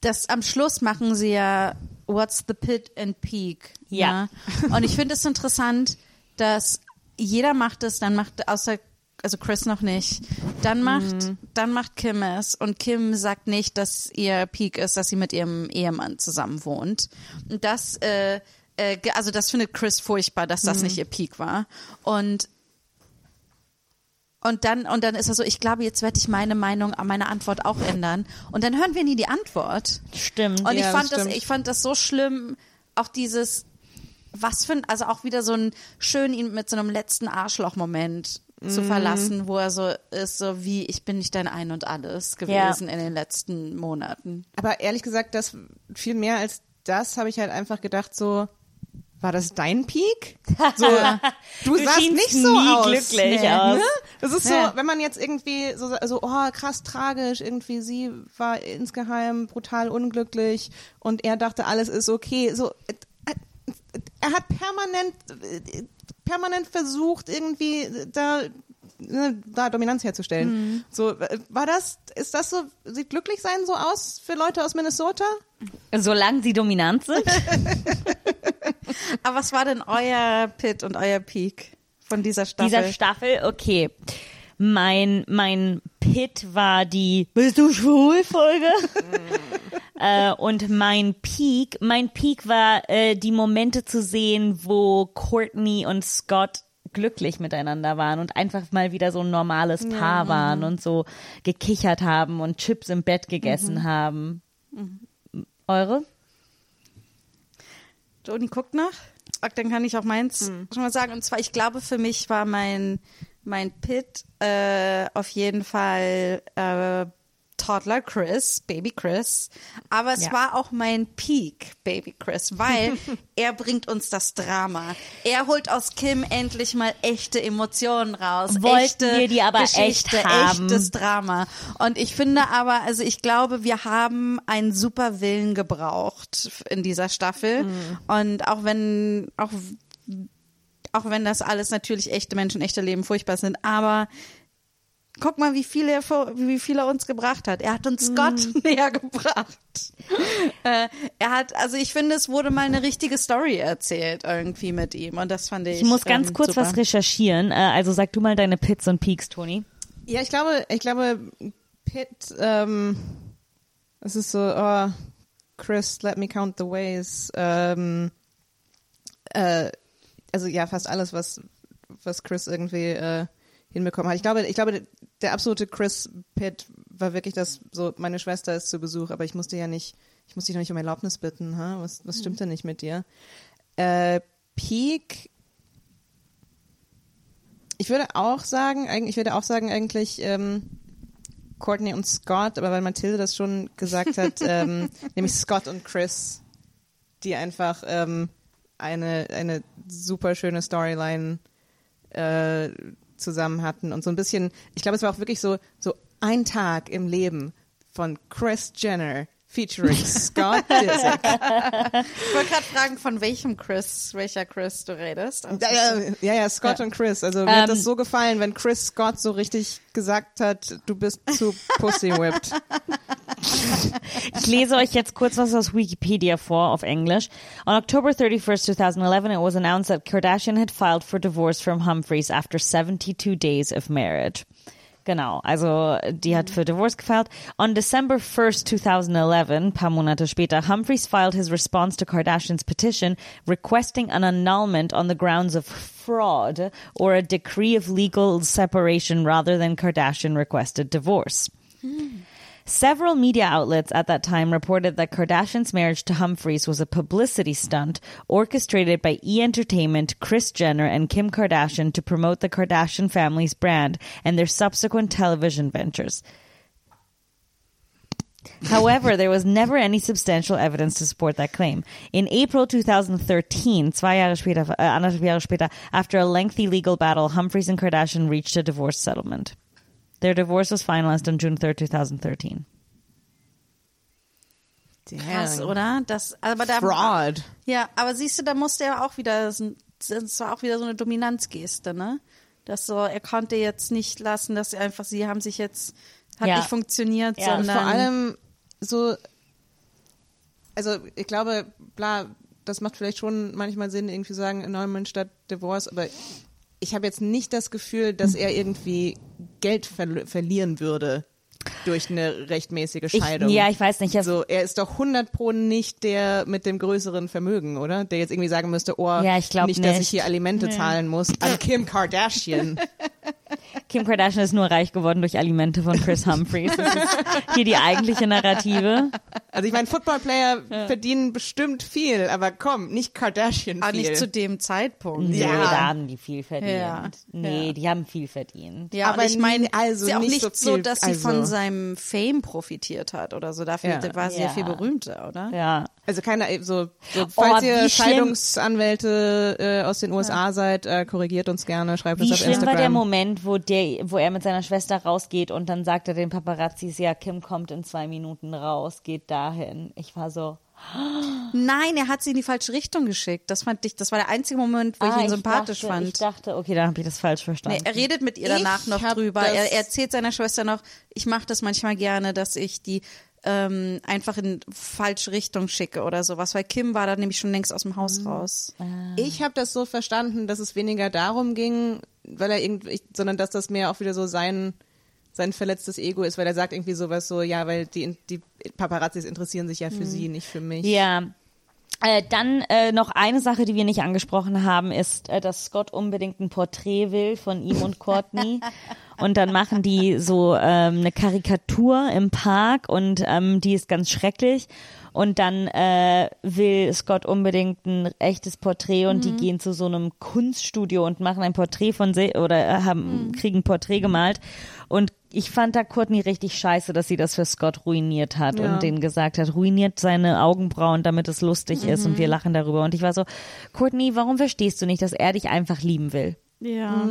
das am Schluss machen sie ja What's the Pit and Peak. Ja. ne? Und ich finde es interessant, dass jeder macht es, dann macht außer also Chris noch nicht. Dann macht, dann macht Kim es und Kim sagt nicht, dass ihr Peak ist, dass sie mit ihrem Ehemann zusammen wohnt. Und das, äh, äh, also das findet Chris furchtbar, dass das nicht ihr Peak war. Und und dann, und dann ist er so, ich glaube, jetzt werde ich meine Meinung, meine Antwort auch ändern. Und dann hören wir nie die Antwort. Stimmt. Und ich Ja, fand das das, ich fand das so schlimm, auch dieses, was für ein, also auch wieder so ein schön ihn mit so einem letzten Arschloch-Moment zu Mhm. verlassen, wo er so ist, so wie ich bin nicht dein Ein und Alles gewesen in den letzten Monaten. Aber ehrlich gesagt, das viel mehr als das habe ich halt einfach gedacht so, war das dein Peak? So, [laughs] du, Du sahst nicht so nie aus. glücklich aus. Ne? Das ist Ja. so, wenn man jetzt irgendwie so, so, oh, krass tragisch, irgendwie sie war insgeheim brutal unglücklich und er dachte, alles ist okay. So, äh, äh, er hat permanent, äh, permanent versucht, irgendwie da, ne, da Dominanz herzustellen. So, äh, war das, ist das so, sieht glücklich sein so aus für Leute aus Minnesota? Solange sie dominant sind. [laughs] Aber was war denn euer Pit und euer Peak von dieser Staffel? dieser Staffel, okay. Mein, mein Pit war die Bist du schwul Folge. [laughs] äh, und mein Peak, mein Peak war äh, die Momente zu sehen, wo Courtney und Scott glücklich miteinander waren und einfach mal wieder so ein normales Paar waren und so gekichert haben und Chips im Bett gegessen haben. Eure? Joni guckt nach. Dann kann ich auch meins schon mal sagen. Und zwar, ich glaube, für mich war mein, mein Pit äh, auf jeden Fall äh, Toddler Chris, Baby Chris. Aber es Ja. war auch mein Peak, Baby Chris, weil [laughs] er bringt uns das Drama. Er holt aus Kim endlich mal echte Emotionen raus. Wollten echte wir die aber Geschichte, echt haben. echtes Drama. Und ich finde aber, also ich glaube, wir haben einen super Willen gebraucht in dieser Staffel. Mhm. Und auch wenn, auch, auch wenn das alles natürlich echte Menschen, echte Leben furchtbar sind, aber guck mal, wie viel er, wie viel er uns gebracht hat. Er hat uns Scott Mhm. [laughs] näher gebracht. äh, er hat, also ich finde, es wurde mal eine richtige Story erzählt irgendwie mit ihm. Und das fand ich. Ich muss ganz ähm, kurz super. was recherchieren. Äh, also sag du mal deine Pits und Peaks, Toni. Ja, ich glaube, ich glaube, Pitt, ähm, es ist so, oh, Chris, let me count the ways. Ähm, äh, also ja, fast alles, was, was Chris irgendwie äh, hinbekommen hat. Ich glaube, ich glaube, der absolute Chris Pitt war wirklich das, so, meine Schwester ist zu Besuch, aber ich musste ja nicht, ich musste dich noch nicht um Erlaubnis bitten, ha? Was, was stimmt denn nicht mit dir? Äh, Peak, ich würde auch sagen, eigentlich, ich würde auch sagen, eigentlich ähm, Courtney und Scott, aber weil Mathilde das schon gesagt hat, [laughs] ähm, nämlich Scott und Chris, die einfach ähm, eine, eine super schöne Storyline äh, zusammen hatten und so ein bisschen, ich glaube, es war auch wirklich so, so ein Tag im Leben von Chris Jenner featuring [laughs] Scott Disick. Ich wollte gerade fragen, von welchem Chris, welcher Chris du redest. Also, Ja, ja, ja, ja, Scott und Chris. Also mir hat das so gefallen, wenn Chris Scott so richtig gesagt hat, du bist zu pussy whipped. Ich lese euch jetzt kurz was aus Wikipedia vor auf Englisch. On October 31st, 2011, it was announced that Kardashian had filed for divorce from Humphreys after 72 days of marriage. Genau, also die hat für Divorce gefiled. On December 1st, 2011, ein paar Monate später, Humphreys filed his response to Kardashian's petition requesting an annulment on the grounds of fraud or a decree of legal separation rather than Kardashian requested divorce. Hmm. Several media outlets at that time reported that Kardashian's marriage to Humphreys was a publicity stunt orchestrated by E Entertainment, Kris Jenner, and Kim Kardashian to promote the Kardashian family's brand and their subsequent television ventures. However, there was never any substantial evidence to support that claim. In April 2013, zwei äh, Jahre später, after a lengthy legal battle, Humphreys and Kardashian reached a divorce settlement. Their divorce was finalized on June 3rd, 2013. krass, oder? Das, aber da, Fraud. Ja, aber siehst du, da musste er auch wieder, das war auch wieder so eine Dominanzgeste, ne? Das so, er konnte jetzt nicht lassen, dass sie einfach, sie haben sich jetzt, hat Ja. nicht funktioniert, Ja, sondern. Vor allem so, also ich glaube, bla, das macht vielleicht schon manchmal Sinn, irgendwie zu sagen, Annulment statt Divorce, aber ich habe jetzt nicht das Gefühl, dass er irgendwie Geld verl verlieren würde durch eine rechtmäßige Ich, Scheidung. ja, ich weiß nicht. So, er ist doch 100 pro nicht der mit dem größeren Vermögen, oder? Der jetzt irgendwie sagen müsste, oh, Ja, ich glaub nicht, dass ich nicht. hier Alimente zahlen muss an Kim Kardashian. [laughs] Kim Kardashian ist nur reich geworden durch Alimente von Chris Humphreys. Das ist hier die eigentliche Narrative. Also ich meine, Footballplayer [laughs] verdienen bestimmt viel, aber komm, nicht Kardashian aber viel. nicht zu dem Zeitpunkt. Nee, Ja. da haben die viel verdient. Ja. Nee, Ja. die haben viel verdient. Ja, Aber aber ich meine, also ist ja auch nicht nicht so so, viel- dass sie also- von seinem Fame profitiert hat oder so. Dafür Ja. war sie ja. Ja. viel berühmter, oder? Ja. Also keine, so, so falls Oh, ihr wie schlimm- Scheidungsanwälte äh, aus den USA seid, äh, korrigiert uns gerne, schreibt uns Wie auf schlimm Instagram. war der Moment, wo der, wo er mit seiner Schwester rausgeht und dann sagt er den Paparazzis, ja, Kim kommt in zwei Minuten raus, geht dahin. Ich war so, [gasps] Nein, er hat sie in die falsche Richtung geschickt. Das fand ich, das war der einzige Moment, wo ich ah, ihn sympathisch dachte, fand. Ich dachte, okay, dann habe ich das falsch verstanden. Nee, er redet mit ihr Ich danach noch hab drüber. Er, er erzählt seiner Schwester noch, ich mache das manchmal gerne, dass ich die ähm, einfach in falsche Richtung schicke oder sowas, weil Kim war da nämlich schon längst aus dem Haus raus. Ich habe das so verstanden, dass es weniger darum ging, weil er irgendwie, sondern dass das mehr auch wieder so sein, sein verletztes Ego ist, weil er sagt irgendwie sowas so, ja, weil die, die Paparazzis interessieren sich ja für sie, nicht für mich. Ja. Äh, dann äh, noch eine Sache, die wir nicht angesprochen haben, ist, äh, dass Scott unbedingt ein Porträt will von ihm und Courtney. [laughs] und dann machen die so ähm, eine Karikatur im Park und ähm, die ist ganz schrecklich. Und dann äh, will Scott unbedingt ein echtes Porträt und die gehen zu so einem Kunststudio und machen ein Porträt von se oder äh, haben, kriegen ein Porträt gemalt. Und ich fand da Courtney richtig scheiße, dass sie das für Scott ruiniert hat Ja. und den gesagt hat, ruiniert seine Augenbrauen, damit es lustig ist und wir lachen darüber. Und ich war so, Courtney, warum verstehst du nicht, dass er dich einfach lieben will? Ja.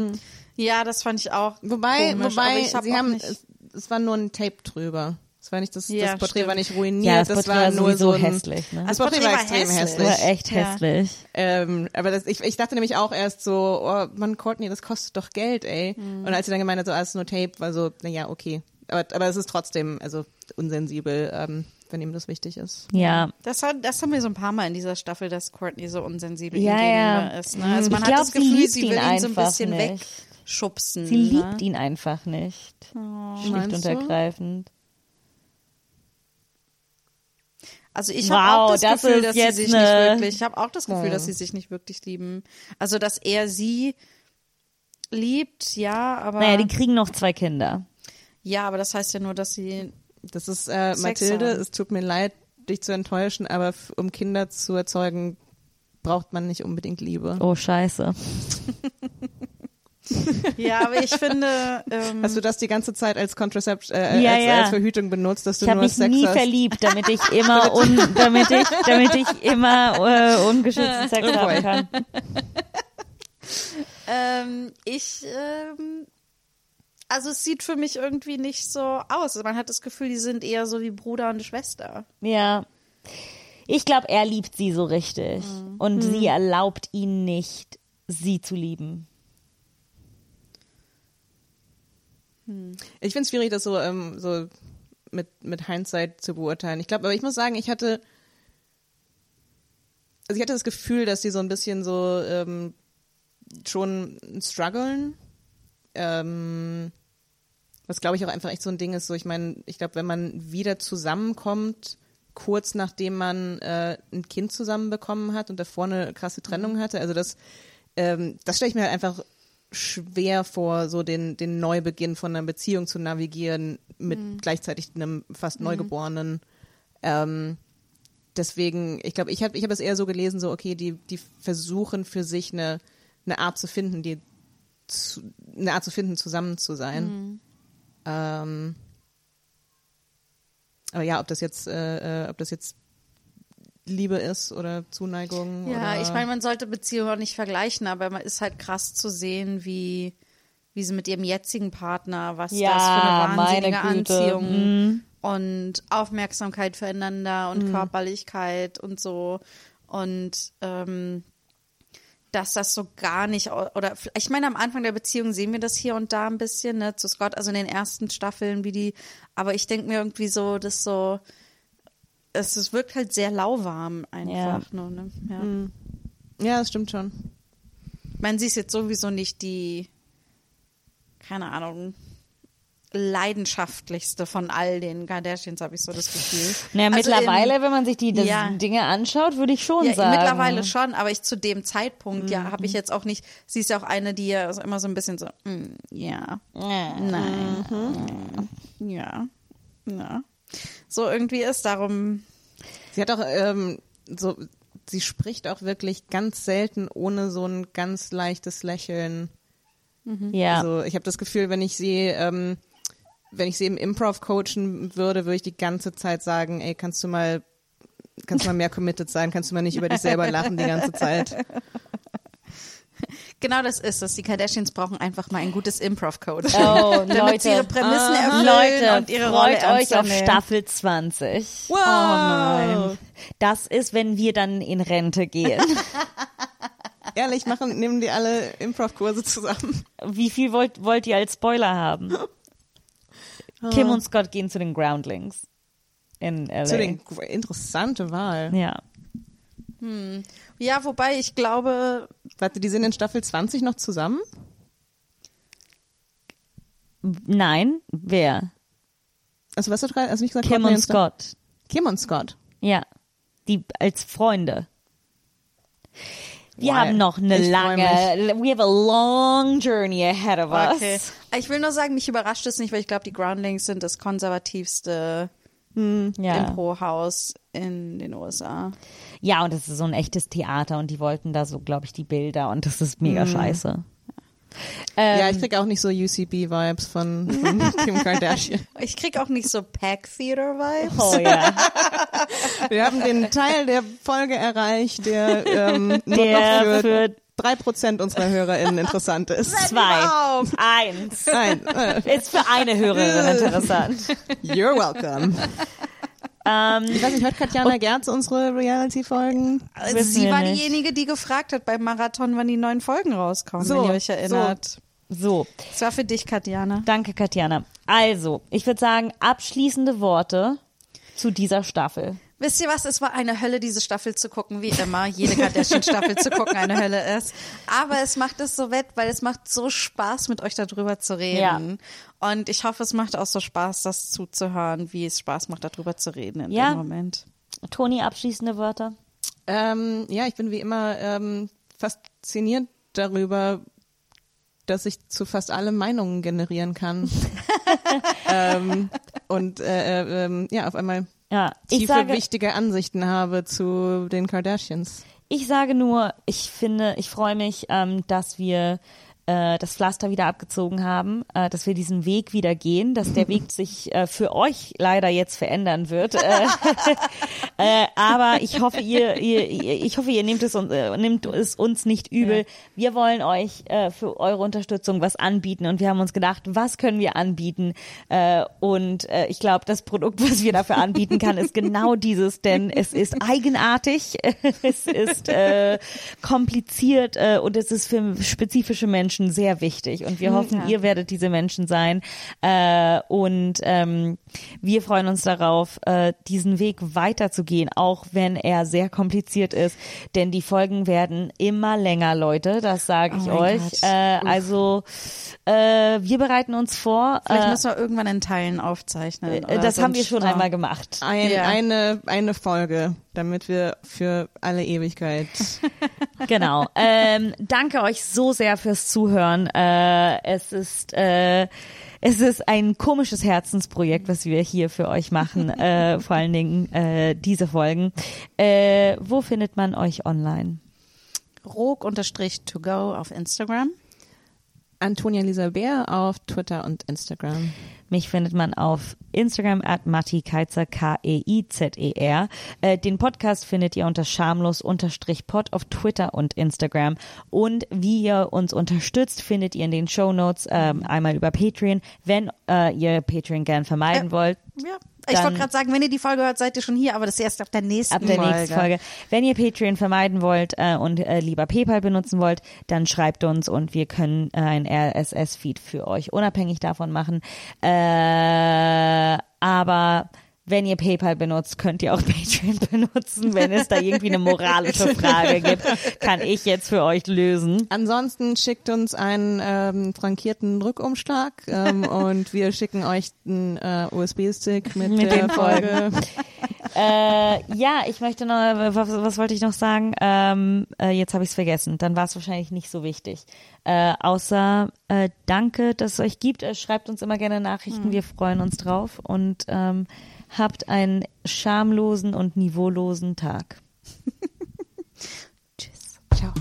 Ja, das fand ich auch. Wobei, komisch, wobei, ich hab sie haben, es, es war nur ein Tape drüber. Es war nicht das, Ja, das Porträt stimmt. war nicht ruiniert, Ja, das das, Porträt war war nur sowieso so ein, hässlich, ne? Das Das Porträt Porträt war extrem hässlich. hässlich. War echt Ja. hässlich. Ähm, aber das, ich, ich dachte nämlich auch erst so, oh Mann, Courtney, das kostet doch Geld, ey. Mhm. Und als sie dann gemeint hat, so, ah, es ist nur Tape, war so, naja, okay. Aber, aber es ist trotzdem, also unsensibel, ähm, wenn ihm das wichtig ist. Ja. Das, hat, das haben wir so ein paar Mal in dieser Staffel, dass Courtney so unsensibel Ja, ihm gegenüber ja. ist. Ne? Also man Ich hat glaub, das sie Gefühl, sie ihn will ihn so ein bisschen nicht. Wegschubsen. Sie ne? liebt ihn einfach nicht. Schlicht Meinst und ergreifend. Also ich Wow, habe auch das, das Gefühl, dass sie sich eine- nicht wirklich, ich habe auch das Gefühl, Ja. dass sie sich nicht wirklich lieben. Also dass er sie liebt, ja, aber Naja, die kriegen noch zwei Kinder. ja, aber das heißt ja nur, dass sie Das ist, äh, Mathilde, haben. es tut mir leid, dich zu enttäuschen, aber um Kinder zu erzeugen, braucht man nicht unbedingt Liebe. Oh, scheiße. [laughs] Ja, aber ich finde ähm, Hast du das die ganze Zeit als Contracept, äh, Ja, als, ja. als Verhütung benutzt, dass du Ich nur mich Sex nie hast? verliebt, damit ich [laughs] immer un, [laughs] damit ich, damit ich immer äh, ungeschützten Sex Oh haben kann. [laughs] ähm, ich ähm, also es sieht für mich irgendwie nicht so aus. Man hat das Gefühl, die sind eher so wie Bruder und Schwester. Ja. Ich glaube, er liebt sie so richtig. Und sie erlaubt ihn nicht, sie zu lieben. Ich finde es schwierig, das so, ähm, so mit, mit Hindsight zu beurteilen. Ich glaube, aber ich muss sagen, ich hatte, also ich hatte das Gefühl, dass die so ein bisschen so ähm, schon strugglen. Ähm, was glaube ich auch einfach echt so ein Ding ist. So, ich meine, ich glaube, wenn man wieder zusammenkommt, kurz nachdem man äh, ein Kind zusammenbekommen hat und davor eine krasse Trennung hatte, also das, ähm, das stelle ich mir halt einfach schwer vor, so den, den Neubeginn von einer Beziehung zu navigieren mit gleichzeitig einem fast Neugeborenen. Ähm, deswegen, ich glaube, ich habe ich hab es eher so gelesen, so, okay, die, die versuchen für sich eine, eine Art zu finden, die zu, eine Art zu finden, zusammen zu sein. Ähm, aber ja, ob das jetzt, äh, äh, ob das jetzt Liebe ist oder Zuneigung. Ja, oder ich meine, man sollte Beziehungen auch nicht vergleichen, aber man ist halt krass zu sehen, wie, wie sie mit ihrem jetzigen Partner, was Ja, das für eine wahnsinnige. Anziehung und Aufmerksamkeit füreinander und Körperlichkeit und so. Und ähm, dass das so gar nicht, oder ich meine, am Anfang der Beziehung sehen wir das hier und da ein bisschen, ne, zu Scott, also in den ersten Staffeln, wie die, aber ich denke mir irgendwie so, dass so, es, es wirkt halt sehr lauwarm einfach nur, ne? Ja. Ja, das stimmt schon. Ich meine, sie ist jetzt sowieso nicht die, keine Ahnung, leidenschaftlichste von all den Kardashians, habe ich so das Gefühl. Naja, Also mittlerweile, in- wenn man sich die Ja. Dinge anschaut, würde ich schon ja, sagen. mittlerweile schon, aber ich zu dem Zeitpunkt, Mhm. ja, habe ich jetzt auch nicht, sie ist ja auch eine, die ja immer so ein bisschen so, mm, ja, nein, mm, ja, ja. So irgendwie ist, darum, Sie hat auch ähm, so, sie spricht auch wirklich ganz selten ohne so ein ganz leichtes Lächeln. Ja. Also ich habe das Gefühl, wenn ich sie, ähm, wenn ich sie im Improv coachen würde, würde ich die ganze Zeit sagen, ey, kannst du mal, kannst du mal mehr committed sein, kannst du mal nicht über dich selber lachen die ganze Zeit. [laughs] genau das ist es. Die Kardashians brauchen einfach mal ein gutes Improv-Coach. Oh, [laughs] Damit Leute. sie ihre Prämissen erfüllen Leute, und ihre Rolle freut euch auf. Staffel 20. Wow! nein. Das ist, wenn wir dann in Rente gehen. [laughs] Ehrlich, machen, nehmen die alle Improv-Kurse zusammen. Wie viel wollt, wollt ihr als Spoiler haben? Kim und Scott gehen zu den Groundlings in LA. Zu den interessante Wahl. ja. Ja, wobei ich glaube, Warte, die sind in Staffel 20 noch zusammen? Nein, wer? Also was hast du gerade, also nicht gesagt, Kim und Scott. Kim und Scott. Ja, die als Freunde. Wir Wow. haben noch eine Ich lange, we have a long journey ahead of us. Okay. Ich will nur sagen, mich überrascht es nicht, weil ich glaube, die Groundlings sind das konservativste Ja. Impro-Haus in den USA. Ja, und das ist so ein echtes Theater und die wollten da so, glaube ich, die Bilder und das ist mega scheiße. Ähm, ja, ich krieg auch nicht so UCB-Vibes von, von [laughs] Kim Kardashian. Ich krieg auch nicht so Pack-Theater-Vibes. Oh ja. [laughs] Wir haben den Teil der Folge erreicht, der ähm, nur Der noch für für drei Prozent unserer HörerInnen interessant ist. zwei. Eins. Nein, äh, Ist für eine Hörerin [laughs] interessant. you're welcome. Ähm, Ich weiß nicht, hört Katjana Gerz unsere Reality-Folgen? Wissen Sie war nicht. diejenige, die gefragt hat beim Marathon, wann die neuen Folgen rauskommen, So, wenn ihr euch erinnert. so, Das war für dich, Katjana. danke Katjana. Also, ich würde sagen, abschließende Worte zu dieser Staffel. Wisst ihr was? Es war eine Hölle, diese Staffel zu gucken, wie immer. Jede Kardashian-Staffel zu gucken eine Hölle ist. Aber es macht es so wett, weil es macht so Spaß, mit euch darüber zu reden. Und ich hoffe, es macht auch so Spaß, das zuzuhören, wie es Spaß macht, darüber zu reden in Ja. dem Moment. Toni, abschließende Wörter? Ähm, ja, ich bin wie immer ähm, fasziniert darüber, dass ich zu fast allem Meinungen generieren kann. [laughs] ähm, und äh, äh, ähm, ja, auf einmal Ja, ich tiefe, sage, wichtige Ansichten habe zu den Kardashians. ich sage nur, ich finde, ich freue mich, ähm, dass wir äh, das Pflaster wieder abgezogen haben, äh, dass wir diesen Weg wieder gehen, dass der Weg [laughs] sich äh, für euch leider jetzt verändern wird. Äh, [laughs] äh, aber ich hoffe, ihr, ihr, ihr ich hoffe, ihr nehmt es, uns- äh, nehmt es uns nicht übel. Wir wollen euch äh, für eure Unterstützung was anbieten und wir haben uns gedacht, was können wir anbieten? Äh, und äh, ich glaube, das Produkt, was wir dafür anbieten kann, ist genau dieses, denn es ist eigenartig, [laughs] es ist äh, kompliziert äh, und es ist für spezifische Menschen sehr wichtig. Und wir hoffen, ihr werdet diese Menschen sein. Äh, und ähm, wir freuen uns darauf, äh, diesen Weg weiterzugehen, auch wenn er sehr kompliziert ist. Denn die Folgen werden immer länger, Leute. Das sage ich Oh euch. Äh, also äh, wir bereiten uns vor. Vielleicht Äh, müssen wir irgendwann in Teilen aufzeichnen. äh, oder das haben wir schon ja. einmal gemacht. Ein, Ja. eine, eine Folge, damit wir für alle Ewigkeit. [laughs] Genau. Ähm, danke euch so sehr fürs Zuhören. Äh, es ist äh, es ist ein komisches Herzensprojekt, was wir hier für euch machen. [laughs] äh, vor allen Dingen äh, diese Folgen. Äh, wo findet man euch online? Rog-to-go auf Instagram. Antonia Lisa Bär auf Twitter und Instagram. Mich findet man auf Instagram at Matti Keizer, K-E-I-Z-E-R. Äh, den Podcast findet ihr unter schamlos-pod auf Twitter und Instagram. Und wie ihr uns unterstützt, findet ihr in den Show Notes ähm, einmal über Patreon. Wenn äh, ihr Patreon gern vermeiden Äh, wollt, Ja. Ich wollte gerade sagen, wenn ihr die Folge hört, seid ihr schon hier, aber das ist erst ab der nächsten ab der Folge. nächsten Folge. Wenn ihr Patreon vermeiden wollt äh, und äh, lieber PayPal benutzen wollt, dann schreibt uns und wir können äh, ein RSS-Feed für euch unabhängig davon machen. Äh, aber wenn ihr PayPal benutzt, könnt ihr auch Patreon [laughs] benutzen. Wenn es da irgendwie eine moralische Frage gibt, kann ich jetzt für euch lösen. Ansonsten schickt uns einen ähm, frankierten Rückumschlag ähm, [laughs] und wir schicken euch einen äh, USB-Stick [laughs] mit, Mit der Folge. Äh, ja, ich möchte noch, was, was wollte ich noch sagen? Ähm, äh, jetzt habe ich es vergessen. Dann war es wahrscheinlich nicht so wichtig. Äh, außer äh, danke, dass es euch gibt. Äh, schreibt uns immer gerne Nachrichten. Wir freuen uns drauf und ähm, Habt einen schamlosen und niveaulosen Tag. [laughs] Tschüss. Ciao.